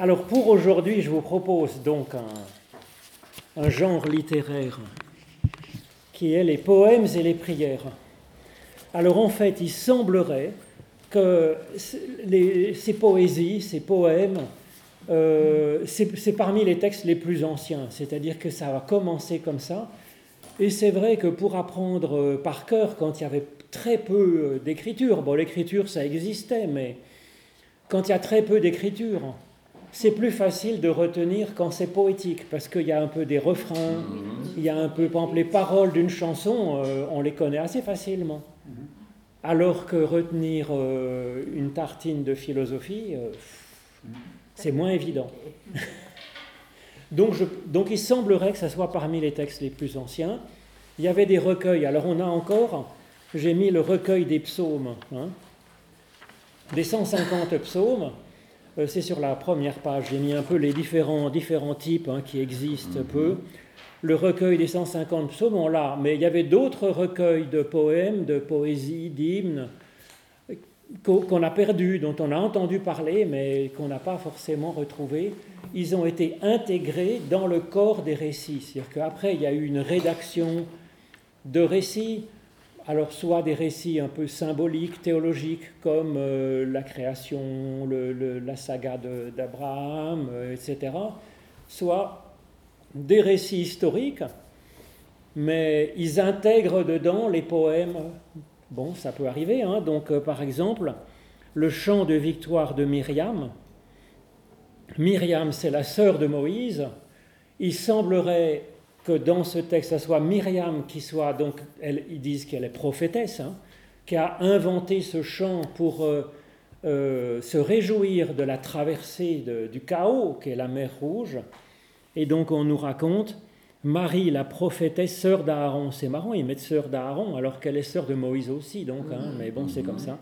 Alors pour aujourd'hui, je vous propose donc un, genre littéraire qui est les poèmes et les prières. Alors en fait, il semblerait que ces poésies, ces poèmes, euh, c'est parmi les textes les plus anciens, c'est-à-dire que ça va commencer comme ça. Et c'est vrai que pour apprendre euh, par cœur, quand il y avait très peu euh, d'écriture, bon l'écriture ça existait, mais quand il y a très peu d'écriture, c'est plus facile de retenir quand c'est poétique, parce qu'il y a un peu des refrains, il y a un peu, par exemple, les paroles d'une chanson, on les connaît assez facilement. Alors que retenir une tartine de philosophie, c'est moins évident. donc, donc, il semblerait que ce soit parmi les textes les plus anciens. Il y avait des recueils. Alors on a encore, j'ai mis le recueil des psaumes, hein, des 150 psaumes. Euh, c'est sur la première page. J'ai mis un peu les différents, différents types hein, qui existent peu. Le recueil des 150 psaumes, on l'a. Mais il y avait d'autres recueils de poèmes, de poésie, d'hymnes qu'on a perdu, dont on a entendu parler, mais qu'on n'a pas forcément retrouvé, ils ont été intégrés dans le corps des récits. C'est-à-dire qu'après, il y a eu une rédaction de récits, alors soit des récits un peu symboliques, théologiques, comme euh, la création, la saga d'Abraham, euh, etc., soit des récits historiques, mais ils intègrent dedans les poèmes Bon, ça peut arriver. Hein. Donc, euh, par exemple, le chant de victoire de Myriam. Myriam, c'est la sœur de Moïse. Il semblerait que dans ce texte, ce soit Myriam qui soit, donc, ils disent qu'elle est prophétesse, hein, qui a inventé ce chant pour euh, euh, se réjouir de la traversée du chaos qu'est la mer Rouge. Et donc, on nous raconte Marie, la prophétesse, sœur d'Aaron. C'est marrant, ils mettent sœur d'Aaron alors qu'elle est sœur de Moïse aussi, donc, hein, mais bon, c'est comme ça.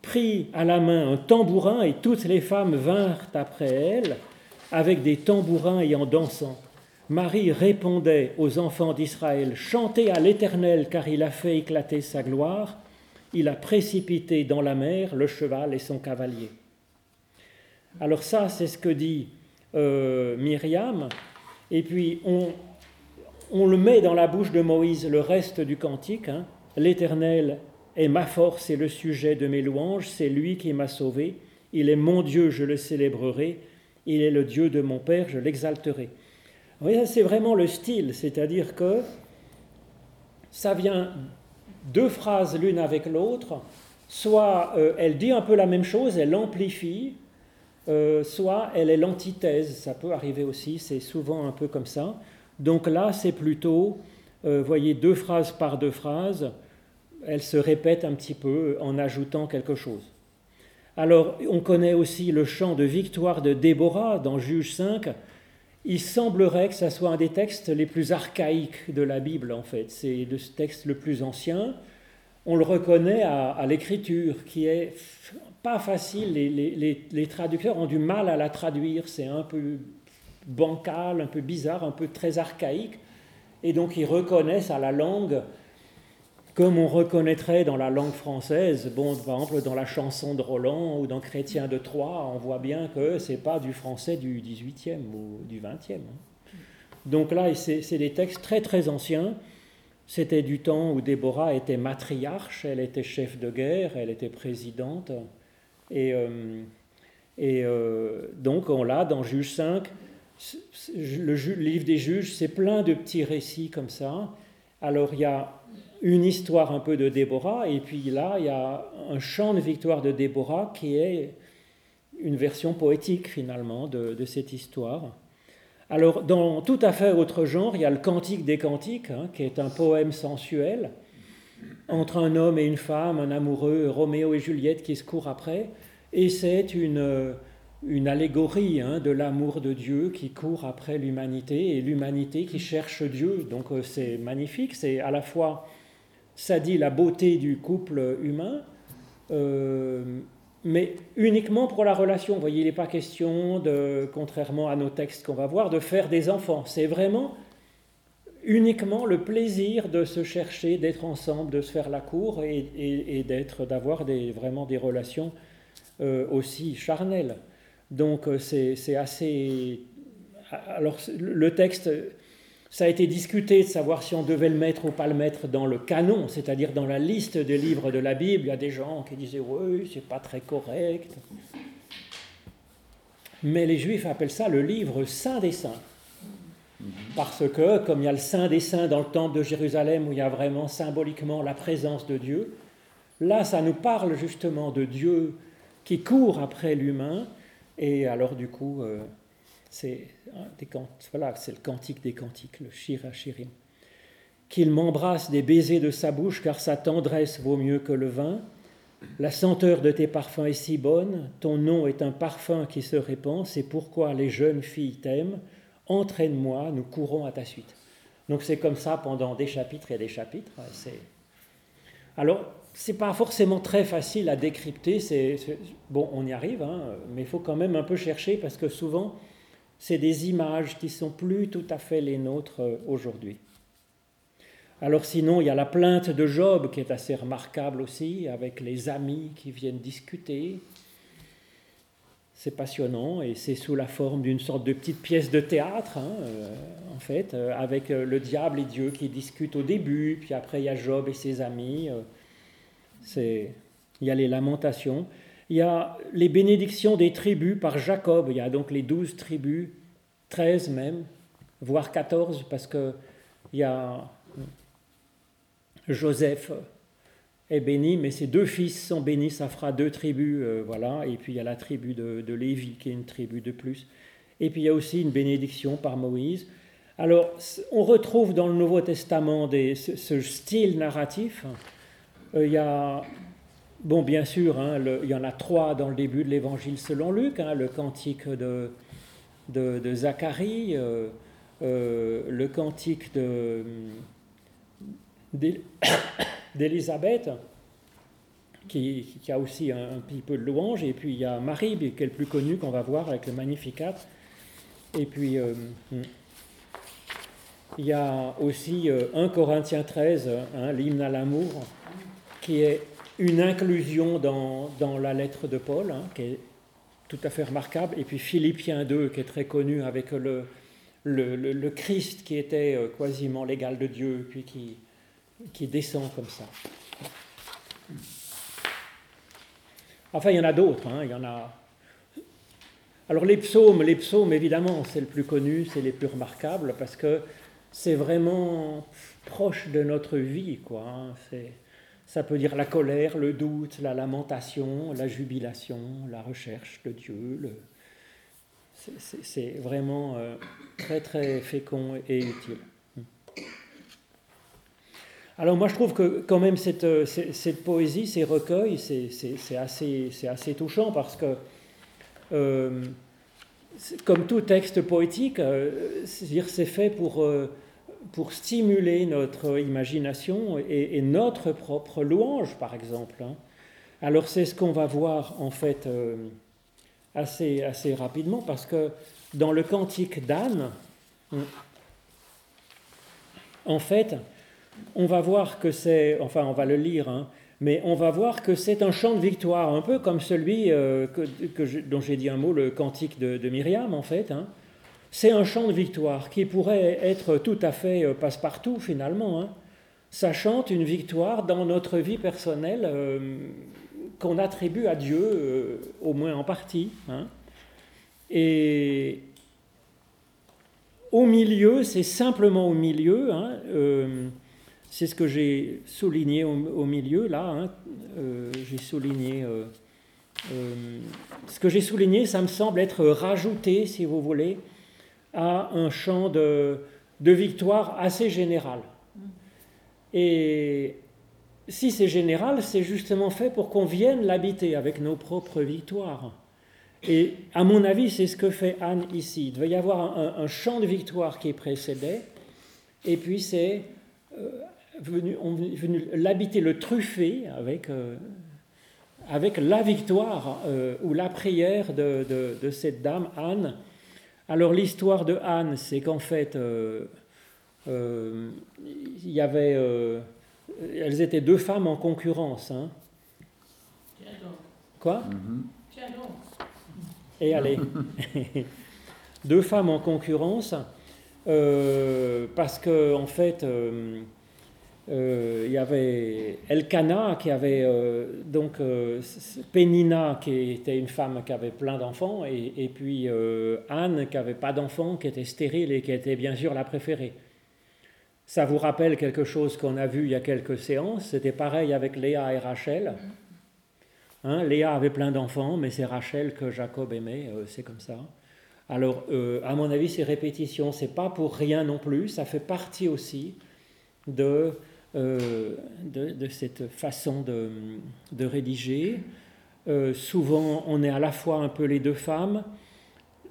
Prit à la main un tambourin et toutes les femmes vinrent après elle avec des tambourins et en dansant. Marie répondait aux enfants d'Israël Chantez à l'Éternel car il a fait éclater sa gloire, il a précipité dans la mer le cheval et son cavalier. Alors, ça, c'est ce que dit euh, Myriam. Et puis, on, le met dans la bouche de Moïse le reste du cantique. Hein. L'Éternel est ma force et le sujet de mes louanges, c'est lui qui m'a sauvé. Il est mon Dieu, je le célébrerai. Il est le Dieu de mon Père, je l'exalterai. C'est vraiment le style, c'est-à-dire que ça vient deux phrases l'une avec l'autre, soit euh, elle dit un peu la même chose, elle amplifie, euh, soit elle est l'antithèse, ça peut arriver aussi, c'est souvent un peu comme ça. Donc là, c'est plutôt, euh, voyez, deux phrases par deux phrases, elles se répètent un petit peu en ajoutant quelque chose. Alors, on connaît aussi le chant de victoire de Déborah dans Juge 5. Il semblerait que ce soit un des textes les plus archaïques de la Bible, en fait. C'est le texte le plus ancien. On le reconnaît à, l'écriture, qui est pas facile. les, traducteurs ont du mal à la traduire. C'est un peu bancal, un peu bizarre, un peu très archaïque. Et donc ils reconnaissent à la langue comme on reconnaîtrait dans la langue française, bon, par exemple dans la chanson de Roland ou dans Chrétien de Troyes, on voit bien que c'est pas du français du 18e ou du 20e. Hein. Donc là, c'est des textes très très anciens. C'était du temps où Déborah était matriarche, elle était chef de guerre, elle était présidente. Et, euh, euh, donc on l'a dans Juge 5, le, livre des juges, c'est plein de petits récits comme ça. Alors il y a une histoire un peu de Déborah, et puis là, il y a un chant de victoire de Déborah qui est une version poétique finalement de, cette histoire. Alors dans tout à fait autre genre, il y a le Cantique des Cantiques, hein, qui est un poème sensuel entre un homme et une femme, un amoureux, Roméo et Juliette qui se courent après, et c'est une une allégorie hein, de l'amour de Dieu qui court après l'humanité et l'humanité qui cherche Dieu. Donc euh, c'est magnifique, c'est à la fois, ça dit la beauté du couple humain, euh, mais uniquement pour la relation. Vous voyez, il n'est pas question, de, contrairement à nos textes qu'on va voir, de faire des enfants. C'est vraiment uniquement le plaisir de se chercher, d'être ensemble, de se faire la cour et, d'avoir vraiment des relations euh, aussi charnelles. Donc c'est assez... Alors le texte, ça a été discuté de savoir si on devait le mettre ou pas le mettre dans le canon, c'est-à-dire dans la liste des livres de la Bible. Il y a des gens qui disaient oui, c'est pas très correct. Mais les Juifs appellent ça le livre saint des saints. Parce que, comme il y a le Saint des Saints dans le temple de Jérusalem, où il y a vraiment symboliquement la présence de Dieu, là, ça nous parle justement de Dieu qui court après l'humain. Et alors, du coup, euh, c'est voilà, le cantique des cantiques, le Shir Shirim. Qu'il m'embrasse des baisers de sa bouche, car sa tendresse vaut mieux que le vin. La senteur de tes parfums est si bonne, ton nom est un parfum qui se répand, c'est pourquoi les jeunes filles t'aiment entraîne-moi, nous courons à ta suite. Donc c'est comme ça pendant des chapitres et des chapitres. Alors, c'est pas forcément très facile à décrypter. C'est, bon, on y arrive, hein, mais il faut quand même un peu chercher parce que souvent, c'est des images qui sont plus tout à fait les nôtres euh, aujourd'hui. Alors sinon, il y a la plainte de Job qui est assez remarquable aussi, avec les amis qui viennent discuter. C'est passionnant et c'est sous la forme d'une sorte de petite pièce de théâtre, hein, euh, en fait, euh, avec le diable et Dieu qui discutent au début, puis après il y a Job et ses amis. C'est, il y a les lamentations. Il y a les bénédictions des tribus par Jacob. Il y a donc les douze tribus, treize même, voire quatorze, parce qu'il y a Joseph est béni, mais ses deux fils sont bénis, ça fera deux tribus, euh, voilà. Et puis il y a la tribu de, Lévi qui est une tribu de plus. Et puis il y a aussi une bénédiction par Moïse. Alors on retrouve dans le Nouveau Testament ce, style narratif. Euh, il y a, bon bien sûr, hein, il y en a trois dans le début de l'Évangile selon Luc, hein, le cantique de, de, Zacharie, euh, le cantique d'Élisabeth, qui, a aussi un, petit peu de louange, et puis il y a Marie, qui est le plus connu qu'on va voir avec le Magnificat. Et puis euh, il y a aussi 1 euh, Corinthiens 13, hein, l'hymne à l'amour, qui est une inclusion dans, dans la lettre de Paul, hein, qui est tout à fait remarquable. Et puis Philippiens 2, qui est très connu avec le, le, le Christ qui était euh, quasiment l'égal de Dieu, puis qui, qui descend comme ça. Enfin, il y en a d'autres. Hein, il y en a. Alors les psaumes, les psaumes évidemment, c'est le plus connu, c'est les plus remarquables parce que c'est vraiment proche de notre vie, quoi. Hein. C'est, ça peut dire la colère, le doute, la lamentation, la jubilation, la recherche de Dieu. C'est, vraiment euh, très très fécond et utile. Alors moi je trouve que quand même cette, euh, poésie, ces recueils, c'est assez, touchant parce que, euh, comme tout texte poétique, c'est fait pour, pour stimuler notre imagination et, notre propre louange, par exemple. Hein. Alors c'est ce qu'on va voir en fait assez, assez rapidement parce que dans le cantique d'Anne, en fait, on va voir que c'est, enfin on va le lire, hein, mais on va voir que c'est un chant de victoire, un peu comme celui euh, dont j'ai dit un mot, le cantique de, Myriam en fait. Hein. C'est un chant de victoire qui pourrait être tout à fait euh, passe-partout finalement. Hein. Ça chante une victoire dans notre vie personnelle euh, qu'on attribue à Dieu, au moins en partie. Et au milieu, c'est simplement au milieu. C'est ce que j'ai souligné au, milieu, là. Hein. Euh, j'ai souligné. Euh, euh, ce que j'ai souligné, ça me semble être rajouté, si vous voulez, à un champ de, victoire assez général. Et si c'est général, c'est justement fait pour qu'on vienne l'habiter avec nos propres victoires. Et à mon avis, c'est ce que fait Anne ici. Il devait y avoir un, un champ de victoire qui précédait, et puis c'est venu, venu l'habiter, le truffer avec, euh, avec la victoire euh, ou la prière de, de, cette dame, Anne. Alors l'histoire de Anne, c'est qu'en fait, euh, il y avait, elles étaient deux femmes en concurrence. Hein. Quoi? Et allez, deux femmes en concurrence, euh, parce que en fait, euh, euh, il y avait Elkana qui avait donc Pénina qui était une femme qui avait plein d'enfants, et, et puis Anne qui avait pas d'enfants, qui était stérile et qui était bien sûr la préférée. Ça vous rappelle quelque chose qu'on a vu il y a quelques séances? C'était pareil avec Léa et Rachel. Hein, Léa avait plein d'enfants, mais c'est Rachel que Jacob aimait, c'est comme ça. Alors, euh, à mon avis, ces répétitions, c'est pas pour rien non plus, ça fait partie aussi de, euh, de, cette façon de, de rédiger. Euh, souvent, on est à la fois un peu les deux femmes,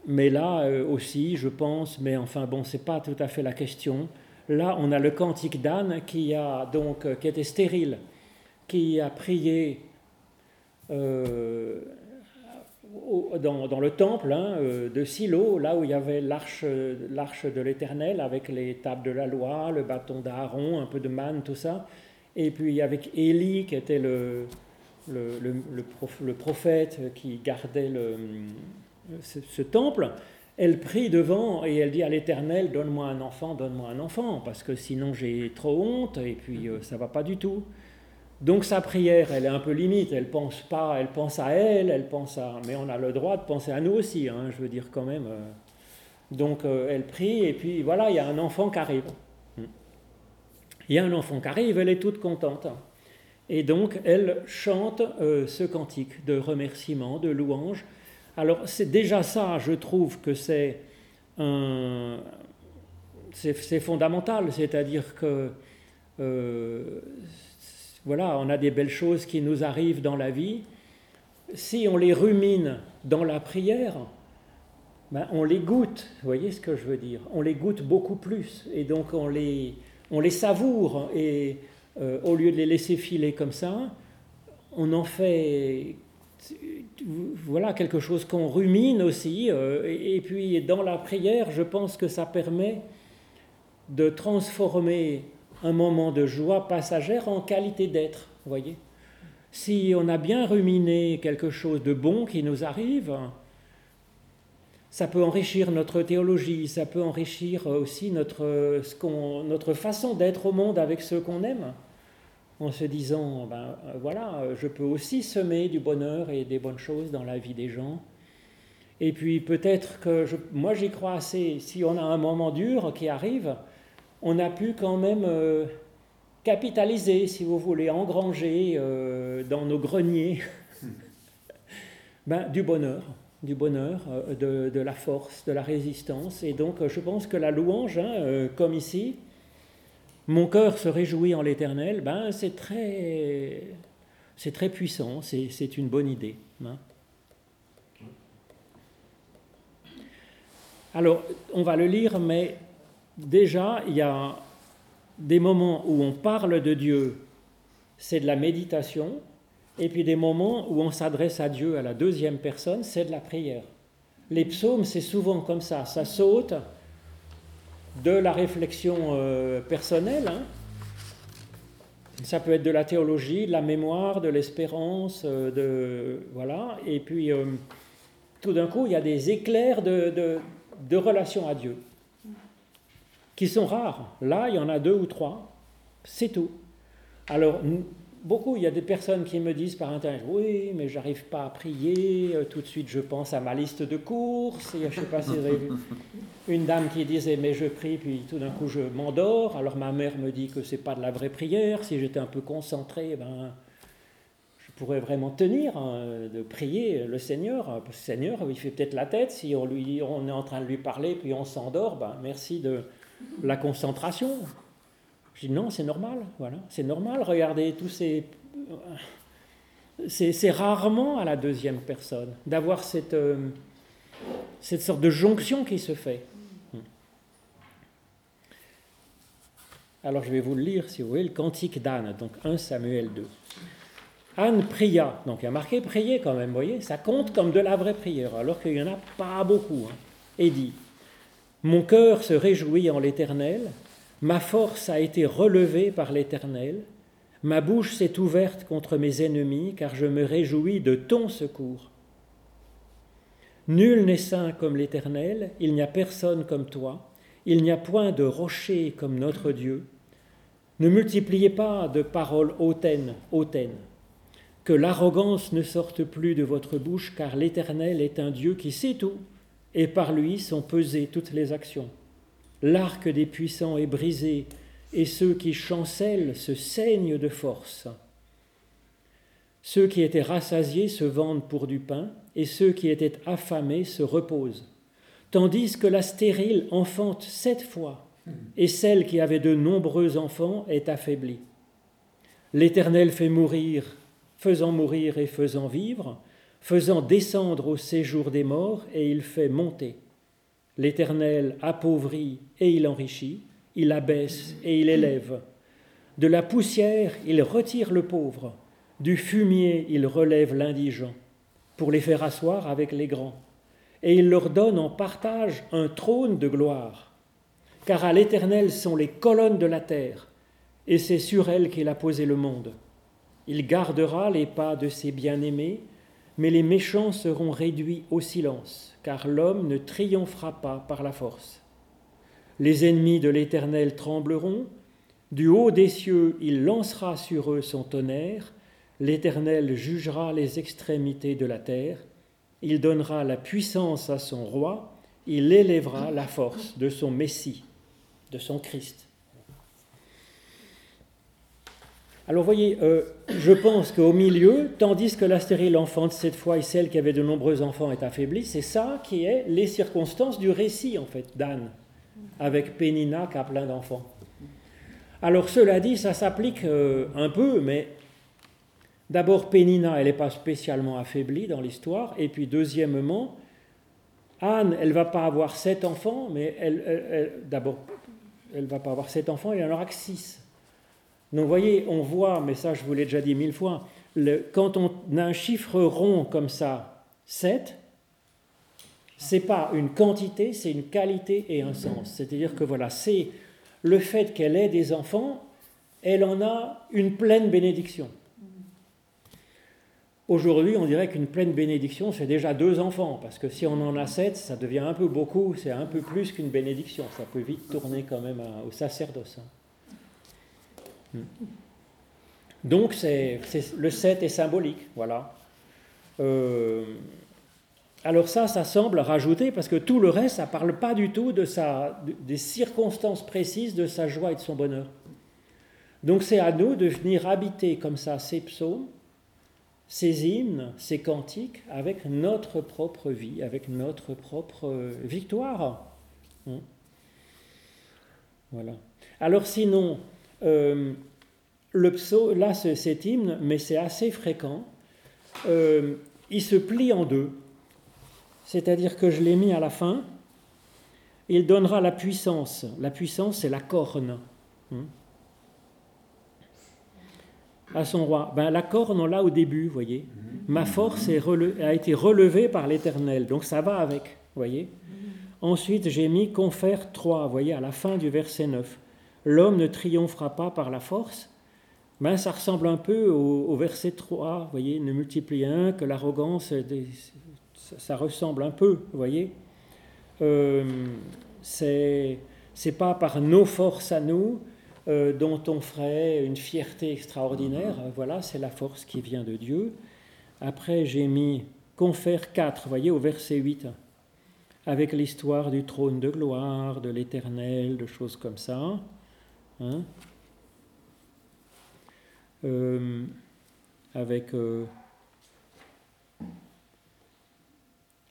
mais là aussi, je pense, mais enfin bon, c'est pas tout à fait la question. Là, on a le cantique d'Anne qui a donc qui était stérile, qui a prié dans, le temple hein, euh, de Silo, là où il y avait l'arche, de l'Éternel avec les tables de la loi, le bâton d'Aaron, un peu de manne, tout ça. Et puis avec Élie qui était le, le, prophète qui gardait ce, temple, elle prie devant et elle dit à l'Éternel, donne-moi un enfant, donne-moi un enfant, parce que sinon j'ai trop honte et puis euh, ça va pas du tout. Donc sa prière, elle est un peu limite, elle pense pas, elle pense à elle, elle pense à, mais on a le droit de penser à nous aussi, hein, je veux dire quand même. Euh. Donc euh, elle prie et puis voilà, il y a un enfant qui arrive. Hmm. Il y a un enfant qui arrive, elle est toute contente. Et donc elle chante euh, ce cantique de remerciement, de louange. Alors c'est déjà ça, je trouve que c'est c'est fondamental, c'est-à-dire que voilà, on a des belles choses qui nous arrivent dans la vie. Si on les rumine dans la prière, ben on les goûte, vous voyez ce que je veux dire On les goûte beaucoup plus, et donc on les, on les savoure, et euh, au lieu de les laisser filer comme ça, on en fait voilà quelque chose qu'on rumine aussi, euh, et puis dans la prière, je pense que ça permet de transformer un moment de joie passagère en qualité d'être, voyez. Si on a bien ruminé quelque chose de bon qui nous arrive, ça peut enrichir notre théologie, ça peut enrichir aussi notre, notre façon d'être au monde avec ceux qu'on aime, en se disant, ben voilà, je peux aussi semer du bonheur et des bonnes choses dans la vie des gens. Et puis peut-être que moi j'y crois assez, si on a un moment dur qui arrive, on a pu quand même euh, capitaliser, si vous voulez, engranger euh, dans nos greniers ben, du bonheur, du bonheur, euh, de, la force, de la résistance. Et donc je pense que la louange, hein, comme ici, mon cœur se réjouit en l'Éternel, ben, c'est très, c'est très puissant, c'est une bonne idée. Hein. Alors, on va le lire, mais déjà, il y a des moments où on parle de Dieu, c'est de la méditation, et puis des moments où on s'adresse à Dieu à la deuxième personne, c'est de la prière. Les psaumes, c'est souvent comme ça, ça saute de la réflexion euh, personnelle, hein. ça peut être de la théologie, de la mémoire, de l'espérance, euh, de voilà, et puis euh, tout d'un coup, il y a des éclairs de, de relation à Dieu qui sont rares. Là, il y en a deux ou trois, c'est tout. Alors, beaucoup, il y a des personnes qui me disent par internet, oui, mais j'arrive pas à prier, euh, tout de suite je pense à ma liste de courses, et je sais pas si vous avez vu une dame qui disait, mais je prie, puis tout d'un coup je m'endors, alors ma mère me dit que c'est pas de la vraie prière, si j'étais un peu concentré, ben, je pourrais vraiment tenir hein, de prier le Seigneur, le Seigneur, il fait peut-être la tête, si on, on est en train de lui parler, puis on s'endort, ben, merci de la concentration. Je dis non, c'est normal, voilà, c'est normal. Regardez tous ces. C'est rarement à la deuxième personne d'avoir cette, euh, cette sorte de jonction qui se fait. Alors je vais vous le lire, si vous voulez, le cantique d'Anne, donc 1 Samuel 2. Anne pria, donc il y a marqué prier quand même, vous voyez, ça compte comme de la vraie prière, alors qu'il n'y en a pas beaucoup. Hein, et dit mon cœur se réjouit en l'Éternel, ma force a été relevée par l'Éternel, ma bouche s'est ouverte contre mes ennemis, car je me réjouis de ton secours. Nul n'est saint comme l'Éternel, il n'y a personne comme toi, il n'y a point de rocher comme notre Dieu. Ne multipliez pas de paroles hautaines, hautaines. Que l'arrogance ne sorte plus de votre bouche, car l'Éternel est un Dieu qui sait tout, et par lui sont pesées toutes les actions. L'arc des puissants est brisé, et ceux qui chancellent se saignent de force. Ceux qui étaient rassasiés se vendent pour du pain, et ceux qui étaient affamés se reposent. Tandis que la stérile enfante sept fois, et celle qui avait de nombreux enfants est affaiblie. L'Éternel fait mourir, faisant mourir et faisant vivre, faisant descendre au séjour des morts, et il fait monter. L'Éternel appauvrit et il enrichit, il abaisse et il élève. De la poussière, il retire le pauvre du fumier, il relève l'indigent pour les faire asseoir avec les grands. Et il leur donne en partage un trône de gloire. Car à l'Éternel sont les colonnes de la terre, et c'est sur elles qu'il a posé le monde. Il gardera les pas de ses bien-aimés, mais les méchants seront réduits au silence, car l'homme ne triomphera pas par la force. Les ennemis de l'Éternel trembleront, du haut des cieux il lancera sur eux son tonnerre, L'Éternel jugera les extrémités de la terre, il donnera la puissance à son roi, il élèvera la force de son Messie, de son Christ. Alors voyez, euh, je pense qu'au milieu, tandis que la stérile enfante cette fois et celle qui avait de nombreux enfants est affaiblie, c'est ça qui est les circonstances du récit en fait d'Anne, avec Pénina qui a plein d'enfants. Alors cela dit, ça s'applique euh, un peu, mais D'abord, Pénina, elle n'est pas spécialement affaiblie dans l'histoire. Et puis, deuxièmement, Anne, elle va pas avoir sept enfants, mais elle, d'abord, elle va pas avoir sept enfants, elle en aura que six. Donc, voyez, on voit, mais ça, je vous l'ai déjà dit mille fois, quand on a un chiffre rond comme ça, 7, c'est pas une quantité, c'est une qualité et un sens. C'est-à-dire que voilà, c'est le fait qu'elle ait des enfants, elle en a une pleine bénédiction. Aujourd'hui, on dirait qu'une pleine bénédiction, c'est déjà deux enfants, parce que si on en a sept, ça devient un peu beaucoup, c'est un peu plus qu'une bénédiction. Ça peut vite tourner quand même au sacerdoce. Hmm. Donc, c'est, le sept est symbolique, voilà. Euh, alors ça, ça semble rajouter, parce que tout le reste, ça ne parle pas du tout de sa, des circonstances précises de sa joie et de son bonheur. Donc c'est à nous de venir habiter comme ça ces psaumes, ces hymnes, ces cantiques avec notre propre vie, avec notre propre euh, victoire. Hein. voilà. Alors sinon, euh, le psaume, là cet hymne, mais c'est assez fréquent, euh, il se plie en deux. C'est-à-dire que je l'ai mis à la fin. Il donnera la puissance. La puissance, c'est la corne. Hein à son roi. Ben, la corne, on l'a au début, voyez. Ma force a été relevée par l'Éternel, donc ça va avec, voyez. Ensuite, j'ai mis confère 3, voyez, à la fin du verset 9. L'homme ne triomphera pas par la force. Ben, ça ressemble un peu au, verset 3, voyez, ne multiplie un, que l'arrogance, ça, ressemble un peu, voyez. Euh, c'est pas par nos forces à nous, euh, dont on ferait une fierté extraordinaire. Voilà, c'est la force qui vient de Dieu. Après, j'ai mis confère 4, voyez, au verset 8, avec l'histoire du trône de gloire, de l'éternel, de choses comme ça. Hein? Euh, avec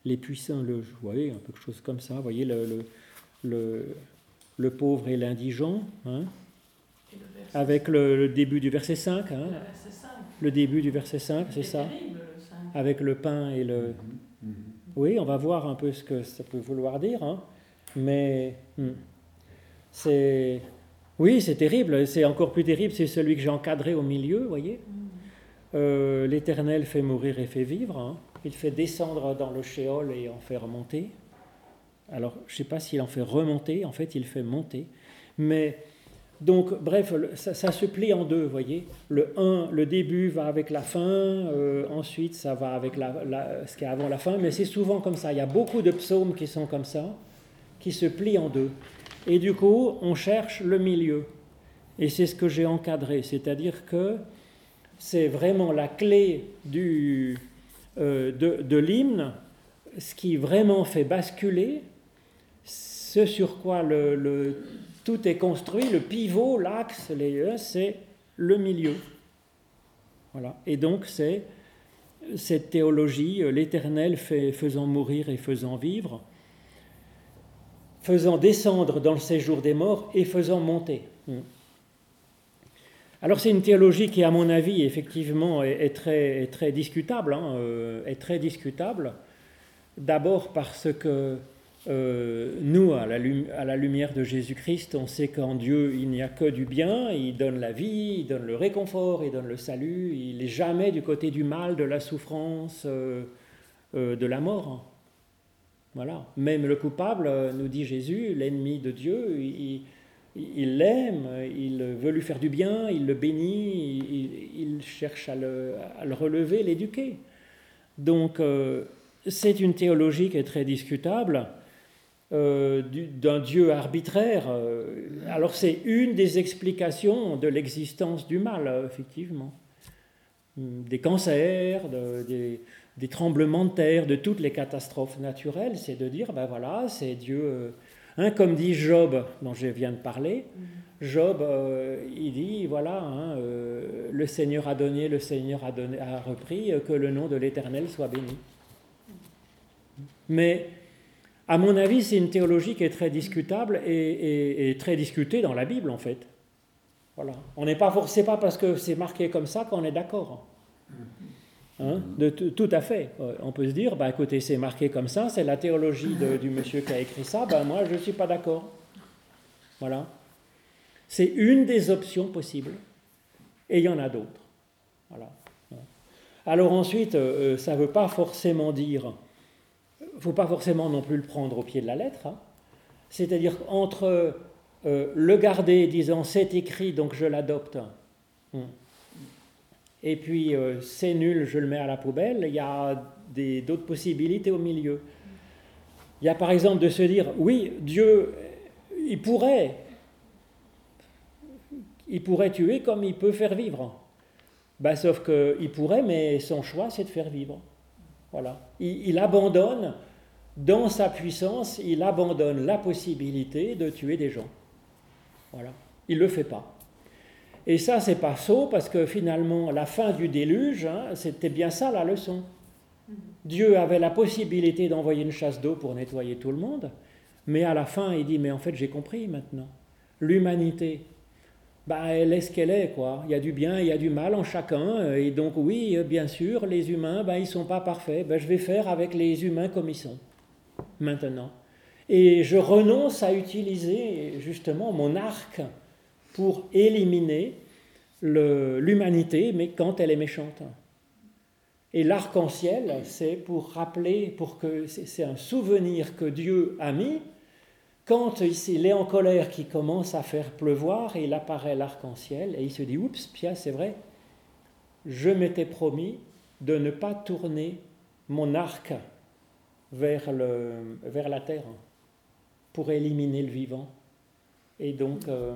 les puissants, le, vous voyez, un peu de choses comme ça, vous voyez, le, le, le pauvre et l'indigent. Hein? Avec le, début du verset 5. Hein? Le début du verset 5, c'est ça? Avec le pain et le... Mhm. Oui, on va voir un peu ce que ça peut vouloir dire. Hein? Mais hmm, c'est... Oui, c'est terrible. C'est encore plus terrible, c'est celui que j'ai encadré au milieu, vous voyez mhm. euh, L'Éternel fait mourir et fait vivre. Hein. Il fait descendre dans le shéol et en fait remonter. Alors, je ne sais pas s'il en fait remonter, en fait, il fait monter. Mais Donc, bref, ça, se plie en deux, vous voyez. Le 1, le début va avec la fin, euh, ensuite ça va avec la, ce qui est avant la fin, mais c'est souvent comme ça. Il y a beaucoup de psaumes qui sont comme ça, qui se plient en deux. Et du coup, on cherche le milieu. Et c'est ce que j'ai encadré, c'est-à-dire que c'est vraiment la clé euh, de, l'hymne, ce qui vraiment fait basculer ce sur quoi tout est construit, le pivot, l'axe, c'est le milieu. Voilà. Et donc c'est cette théologie, euh, l'éternel faisant mourir et faisant vivre, faisant descendre dans le séjour des morts et faisant monter. Hmm. Alors c'est une théologie qui, à mon avis, effectivement, est, très, discutable, hein, euh, est très discutable. D'abord parce que euh, nous, à la, lumière de Jésus-Christ, on sait qu'en Dieu, il n'y a que du bien, il donne la vie, il donne le réconfort, il donne le salut, il n'est jamais du côté du mal, de la souffrance, euh, de la mort. Voilà. Même le coupable, nous dit Jésus, l'ennemi de Dieu, il l'aime, il, veut lui faire du bien, il le bénit, il, cherche à le, relever, l'éduquer. Donc, c'est une théologie qui est très discutable. Euh, d'un Dieu arbitraire. Euh, alors c'est une des explications de l'existence du mal, euh, effectivement. Des cancers, des, tremblements de terre, de toutes les catastrophes naturelles, c'est de dire, ben voilà, c'est Dieu. Hein, comme dit Job, dont je viens de parler, Job, il dit, voilà, hein, le Seigneur a donné, le Seigneur a, donné, a repris, que le nom de l'Éternel soit béni. Mais à mon avis, c'est une théologie qui est très discutable et, très discutée dans la Bible, en fait. Voilà. On n'est pas forcé pas parce que c'est marqué comme ça qu'on est d'accord. Hein? De, tout à fait. Euh, on peut se dire, bah, écoutez, c'est marqué comme ça, c'est la théologie du monsieur qui a écrit ça, bah, moi je ne suis pas d'accord. Voilà. C'est une des options possibles. Et il y en a d'autres. Voilà. Alors ensuite, euh, euh, ça ne veut pas forcément dire ne faut pas forcément non plus le prendre au pied de la lettre. Hein. C'est-à-dire entre le garder disant c'est écrit donc je l'adopte, hein. Et puis euh, c'est nul, je le mets à la poubelle, il y a d'autres possibilités au milieu. Il y a par exemple de se dire oui, Dieu, il pourrait, il pourrait tuer comme il peut faire vivre. Ben, sauf qu'il pourrait, mais son choix c'est de faire vivre. Voilà. il abandonne dans sa puissance, il abandonne la possibilité de tuer des gens. Voilà. Il ne le fait pas. Et ça, c'est pas sot, parce que finalement, la fin du déluge, hein, c'était bien ça la leçon. Dieu avait la possibilité d'envoyer une chasse d'eau pour nettoyer tout le monde, mais à la fin, il dit, mais en fait, j'ai compris maintenant. L'humanité, bah, elle est ce qu'elle est, quoi. Il y a du bien, il y a du mal en chacun, et donc oui, bien sûr, les humains, bah, ils ne sont pas parfaits. Bah, je vais faire avec les humains comme ils sont maintenant. Et je renonce à utiliser justement mon arc pour éliminer l'humanité, mais quand elle est méchante. Et l'arc-en-ciel, c'est pour rappeler, pour que c'est un souvenir que Dieu a mis. Quand il est en colère, qui commence à faire pleuvoir, et il apparaît l'arc-en-ciel, et il se dit Oups, Pia, c'est vrai, je m'étais promis de ne pas tourner mon arc vers, la terre pour éliminer le vivant. Et donc, euh,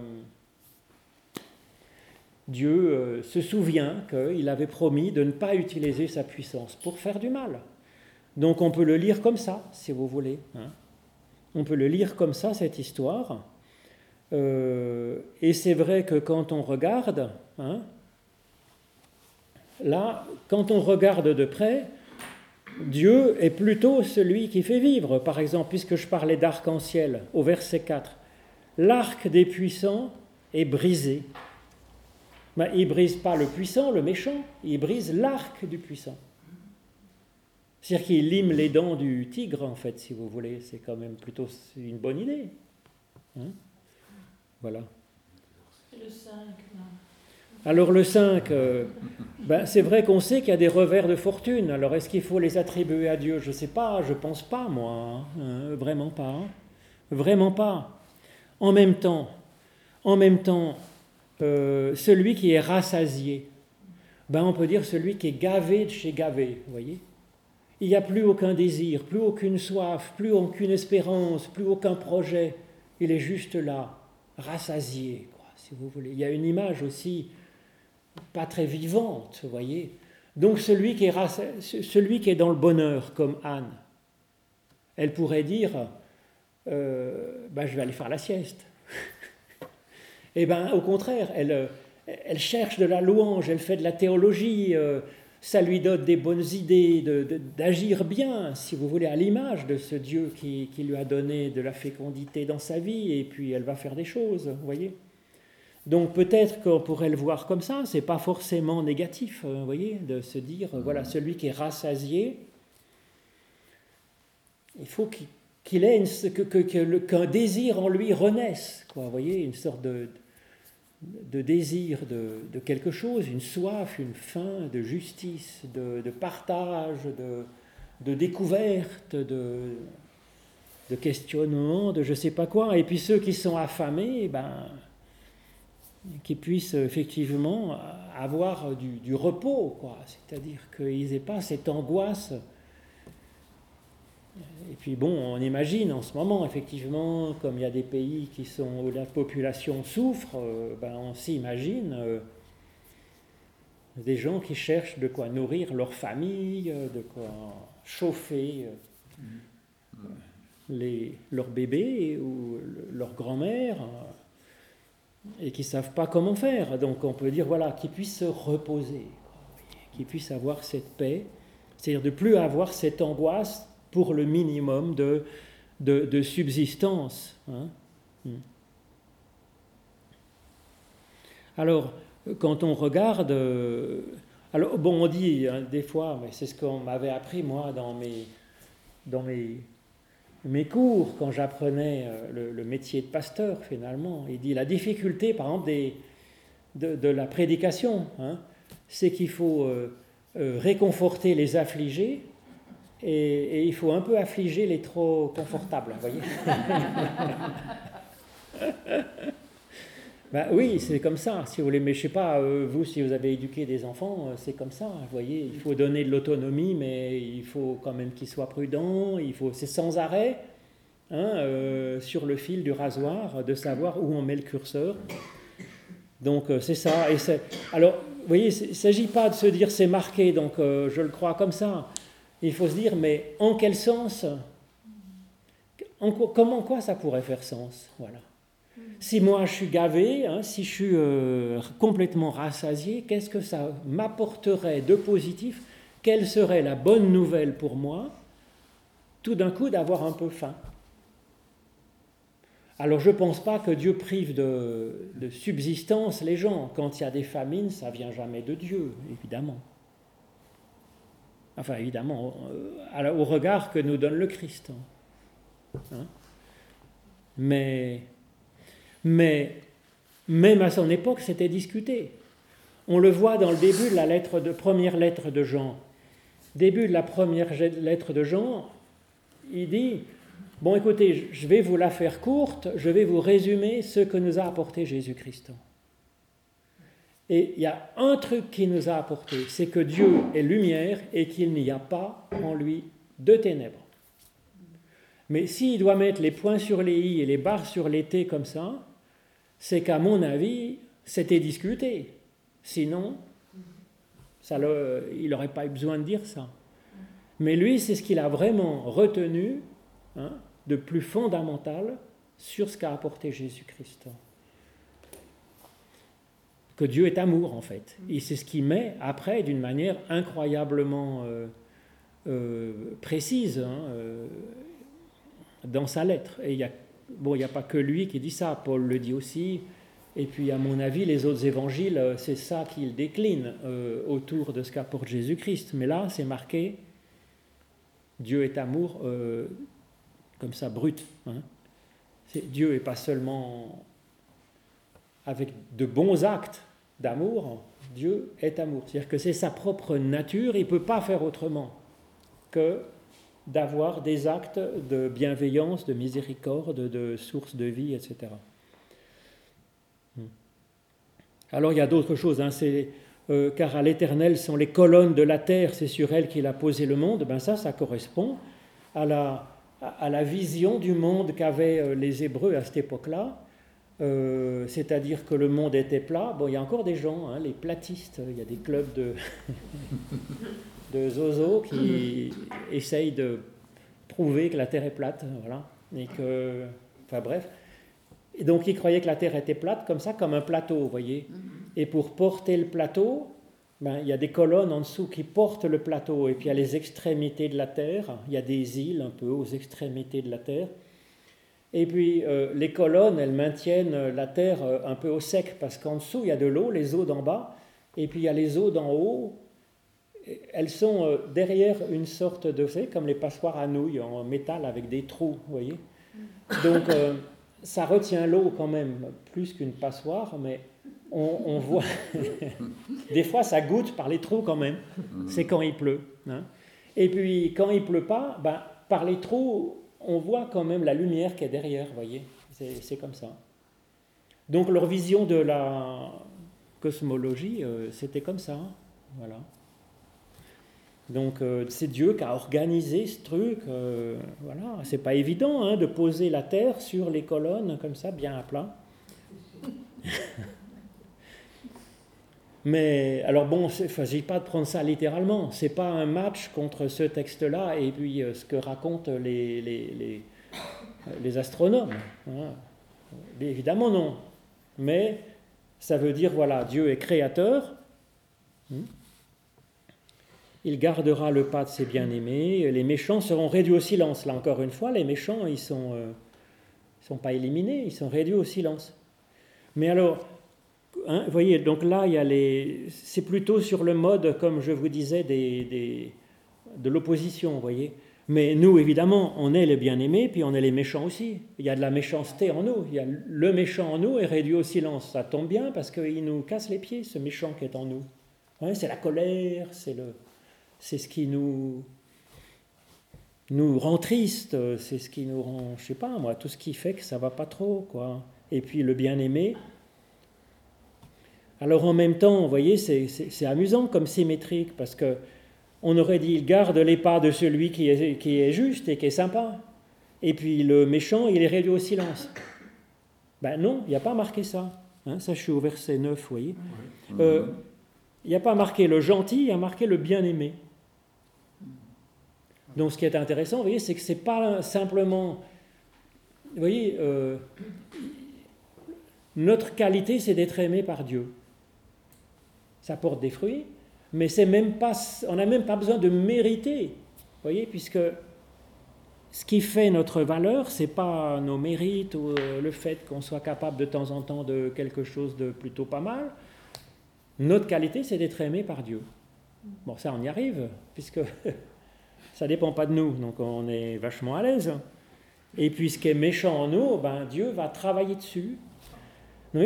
Dieu euh, se souvient qu'il avait promis de ne pas utiliser sa puissance pour faire du mal. Donc on peut le lire comme ça, si vous voulez. Hein. On peut le lire comme ça, cette histoire. Euh, et c'est vrai que quand on regarde, hein, là, quand on regarde de près, Dieu est plutôt celui qui fait vivre. Par exemple, puisque je parlais d'arc-en-ciel au verset 4, l'arc des puissants est brisé. Mais il ne brise pas le puissant, le méchant, il brise l'arc du puissant. C'est-à-dire qu'il lime les dents du tigre, en fait, si vous voulez. C'est quand même plutôt une bonne idée. Hein voilà. le 5, alors le 5, euh, ben, c'est vrai qu'on sait qu'il y a des revers de fortune. Alors est-ce qu'il faut les attribuer à Dieu? Je ne sais pas, je ne pense pas moi. Hein. Euh, vraiment pas. Hein. Vraiment pas. En même temps, en même temps euh, celui qui est rassasié. Ben, on peut dire celui qui est gavé de chez gavé, voyez Il n'y a plus aucun désir, plus aucune soif, plus aucune espérance, plus aucun projet. Il est juste là, rassasié, quoi, si vous voulez. Il y a une image aussi pas très vivante, vous voyez Donc celui qui, est celui qui est dans le bonheur, comme Anne, elle pourrait dire, euh, ben, je vais aller faire la sieste. Eh bien, au contraire, elle, elle, cherche de la louange, elle fait de la théologie, euh, ça lui donne des bonnes idées d'agir bien, si vous voulez, à l'image de ce Dieu qui, qui, lui a donné de la fécondité dans sa vie, et puis elle va faire des choses, vous voyez. Donc peut-être qu'on pourrait le voir comme ça, c'est pas forcément négatif, euh, vous voyez, de se dire, voilà, celui qui est rassasié, il faut qu'il ait qu'un désir en lui renaisse, quoi, vous voyez, une sorte de, de désir de, quelque chose, une soif, une faim de justice, de, partage, de, découverte, de, questionnement, de je ne sais pas quoi. Et puis ceux qui sont affamés, ben, qui puissent effectivement avoir du, du repos, quoi. c'est-à-dire qu'ils n'aient pas cette angoisse et puis bon, on imagine en ce moment, effectivement, comme il y a des pays qui sont, où la population souffre, euh, ben on s'imagine euh, des gens qui cherchent de quoi nourrir leur famille, euh, de quoi chauffer les, leurs bébés ou leur grand-mère, et qui ne savent pas comment faire. Donc on peut dire, voilà, qu'ils puissent se reposer, qu'ils puissent avoir cette paix, c'est-à-dire de plus avoir cette angoisse pour le minimum de, de, subsistance. Hein. Hmm. Alors, quand on regarde, euh, alors bon, on dit hein, des fois, mais c'est ce qu'on m'avait appris moi dans mes, dans mes, mes cours quand j'apprenais euh, le, métier de pasteur finalement. Il dit la difficulté, par exemple, des, de, la prédication, hein, c'est qu'il faut euh, réconforter les affligés et, il faut un peu affliger les trop confortables, vous voyez ben Oui, c'est comme ça, si vous voulez. Mais je sais pas, euh, vous, si vous avez éduqué des enfants, euh, c'est comme ça, vous voyez. Il faut donner de l'autonomie, mais il faut quand même qu'ils soient prudents. Il faut, c'est sans arrêt, hein, euh, sur le fil du rasoir, de savoir où on met le curseur. Donc c'est ça. Et alors, vous voyez, il ne s'agit pas de se dire c'est marqué, donc je le crois comme ça il faut se dire, mais en quel sens? En, Comment quoi ça pourrait faire sens? Voilà. Si moi je suis gavé, hein, si je suis euh, complètement rassasié, qu'est-ce que ça m'apporterait de positif? Quelle serait la bonne nouvelle pour moi? Tout d'un coup d'avoir un peu faim. Alors je ne pense pas que Dieu prive de, de subsistance les gens. Quand il y a des famines, ça vient jamais de Dieu, évidemment. Enfin, évidemment, euh, au regard que nous donne le Christ. Hein. mais, mais, même à son époque, c'était discuté. On le voit dans le début de la première lettre de Jean. Début de la première lettre de Jean, il dit Bon, écoutez, je vais vous la faire courte, je vais vous résumer ce que nous a apporté Jésus-Christ. Et il y a un truc qui nous a apporté, c'est que Dieu est lumière et qu'il n'y a pas en lui de ténèbres. Mais s'il doit mettre les points sur les i et les barres sur les t comme ça, c'est qu'à mon avis, c'était discuté. Sinon, ça il n'aurait pas eu besoin de dire ça. Mais lui, c'est ce qu'il a vraiment retenu hein, de plus fondamental sur ce qu'a apporté Jésus-Christ que Dieu est amour en fait. Et c'est ce qu'il met après d'une manière incroyablement euh, euh, précise hein, euh, dans sa lettre. Et il y a, bon, il n'y a pas que lui qui dit ça, Paul le dit aussi. Et puis, à mon avis, les autres évangiles, c'est ça qu'ils déclinent autour de ce qu'apporte Jésus-Christ. Mais là, c'est marqué Dieu est amour, comme ça, brut. Hein. Dieu n'est pas seulement avec de bons actes d'amour, Dieu est amour. C'est-à-dire que c'est sa propre nature, il ne peut pas faire autrement que d'avoir des actes de bienveillance, de miséricorde, de source de vie, etc. Hmm. Alors il y a d'autres choses, hein, euh, car à l'éternel sont les colonnes de la terre, c'est sur elles qu'il a posé le monde, ben ça, ça correspond à la, à la vision du monde qu'avaient euh, les Hébreux à cette époque-là, euh, c'est-à-dire que le monde était plat. Bon, il y a encore des gens, hein, les platistes, il y a des clubs de, de zozo qui essayent de prouver que la Terre est plate, voilà, et que, enfin bref. Et donc ils croyaient que la Terre était plate, comme ça, comme un plateau, vous voyez. Mhm. Et pour porter le plateau, ben, il y a des colonnes en dessous qui portent le plateau, et puis il y a les extrémités de la Terre, il y a des îles un peu aux extrémités de la Terre. Et puis euh, les colonnes, elles maintiennent la Terre euh, un peu au sec, parce qu'en dessous, il y a de l'eau, les eaux d'en bas, et puis il y a les eaux d'en haut. Elles sont euh, derrière une sorte de, vous comme les passoires à nouilles en métal avec des trous, vous voyez. Donc ça retient l'eau quand même, plus qu'une passoire, mais on, voit. des fois, ça goûte par les trous quand même. C'est quand il pleut. Hein. Et puis, quand il pleut pas, ben, par les trous, on voit quand même la lumière qui est derrière, voyez. C'est comme ça. Donc, leur vision de la cosmologie, euh, c'était comme ça. Voilà. Donc euh, c'est Dieu qui a organisé ce truc. Euh, voilà, c'est pas évident hein, de poser la terre sur les colonnes comme ça, bien à plat. Mais alors bon, il ne s'agit pas de prendre ça littéralement. C'est pas un match contre ce texte-là et puis euh, ce que racontent les, les, les, astronomes. Hein. Évidemment non. Mais ça veut dire, voilà, Dieu est créateur. Hmm. Il gardera le pas de ses bien-aimés. Les méchants seront réduits au silence. Là encore une fois, les méchants, ils ne sont, euh, sont pas éliminés, ils sont réduits au silence. Mais alors, Hein, voyez, donc là, il y a les... c'est plutôt sur le mode, comme je vous disais, des, de l'opposition, voyez. Mais nous, évidemment, on est les bien-aimés, puis on est les méchants aussi. Il y a de la méchanceté en nous. Il y a le méchant en nous est réduit au silence. Ça tombe bien parce qu'il nous casse les pieds, ce méchant qui est en nous. c'est la colère, c'est le, c'est ce qui nous nous rend triste, c'est ce qui nous rend, je sais pas moi, tout ce qui fait que ça va pas trop, quoi. Et puis le bien-aimé, alors en même temps, vous voyez, c'est amusant comme symétrique, parce que on aurait dit, il garde les pas de celui qui est, qui est juste et qui est sympa. Et puis le méchant, il est réduit au silence. Ben non, il n'y a pas marqué ça. Hein, ça, je suis au verset 9, vous voyez. Euh, il n'y a pas marqué le gentil, il y a marqué le bien-aimé. Donc ce qui est intéressant, vous voyez, c'est que ce n'est pas simplement... Vous voyez, euh, notre qualité, c'est d'être aimé par Dieu ça porte des fruits, mais c'est même pas, on n'a même pas besoin de mériter, voyez, puisque ce qui fait notre valeur, c'est pas nos mérites ou euh, le fait qu'on soit capable de temps en temps de quelque chose de plutôt pas mal. Notre qualité, c'est d'être aimé par Dieu. Bon, ça, on y arrive, puisque ça dépend pas de nous, donc on est vachement à l'aise. Et puis ce qui est méchant en nous, ben, Dieu va travailler dessus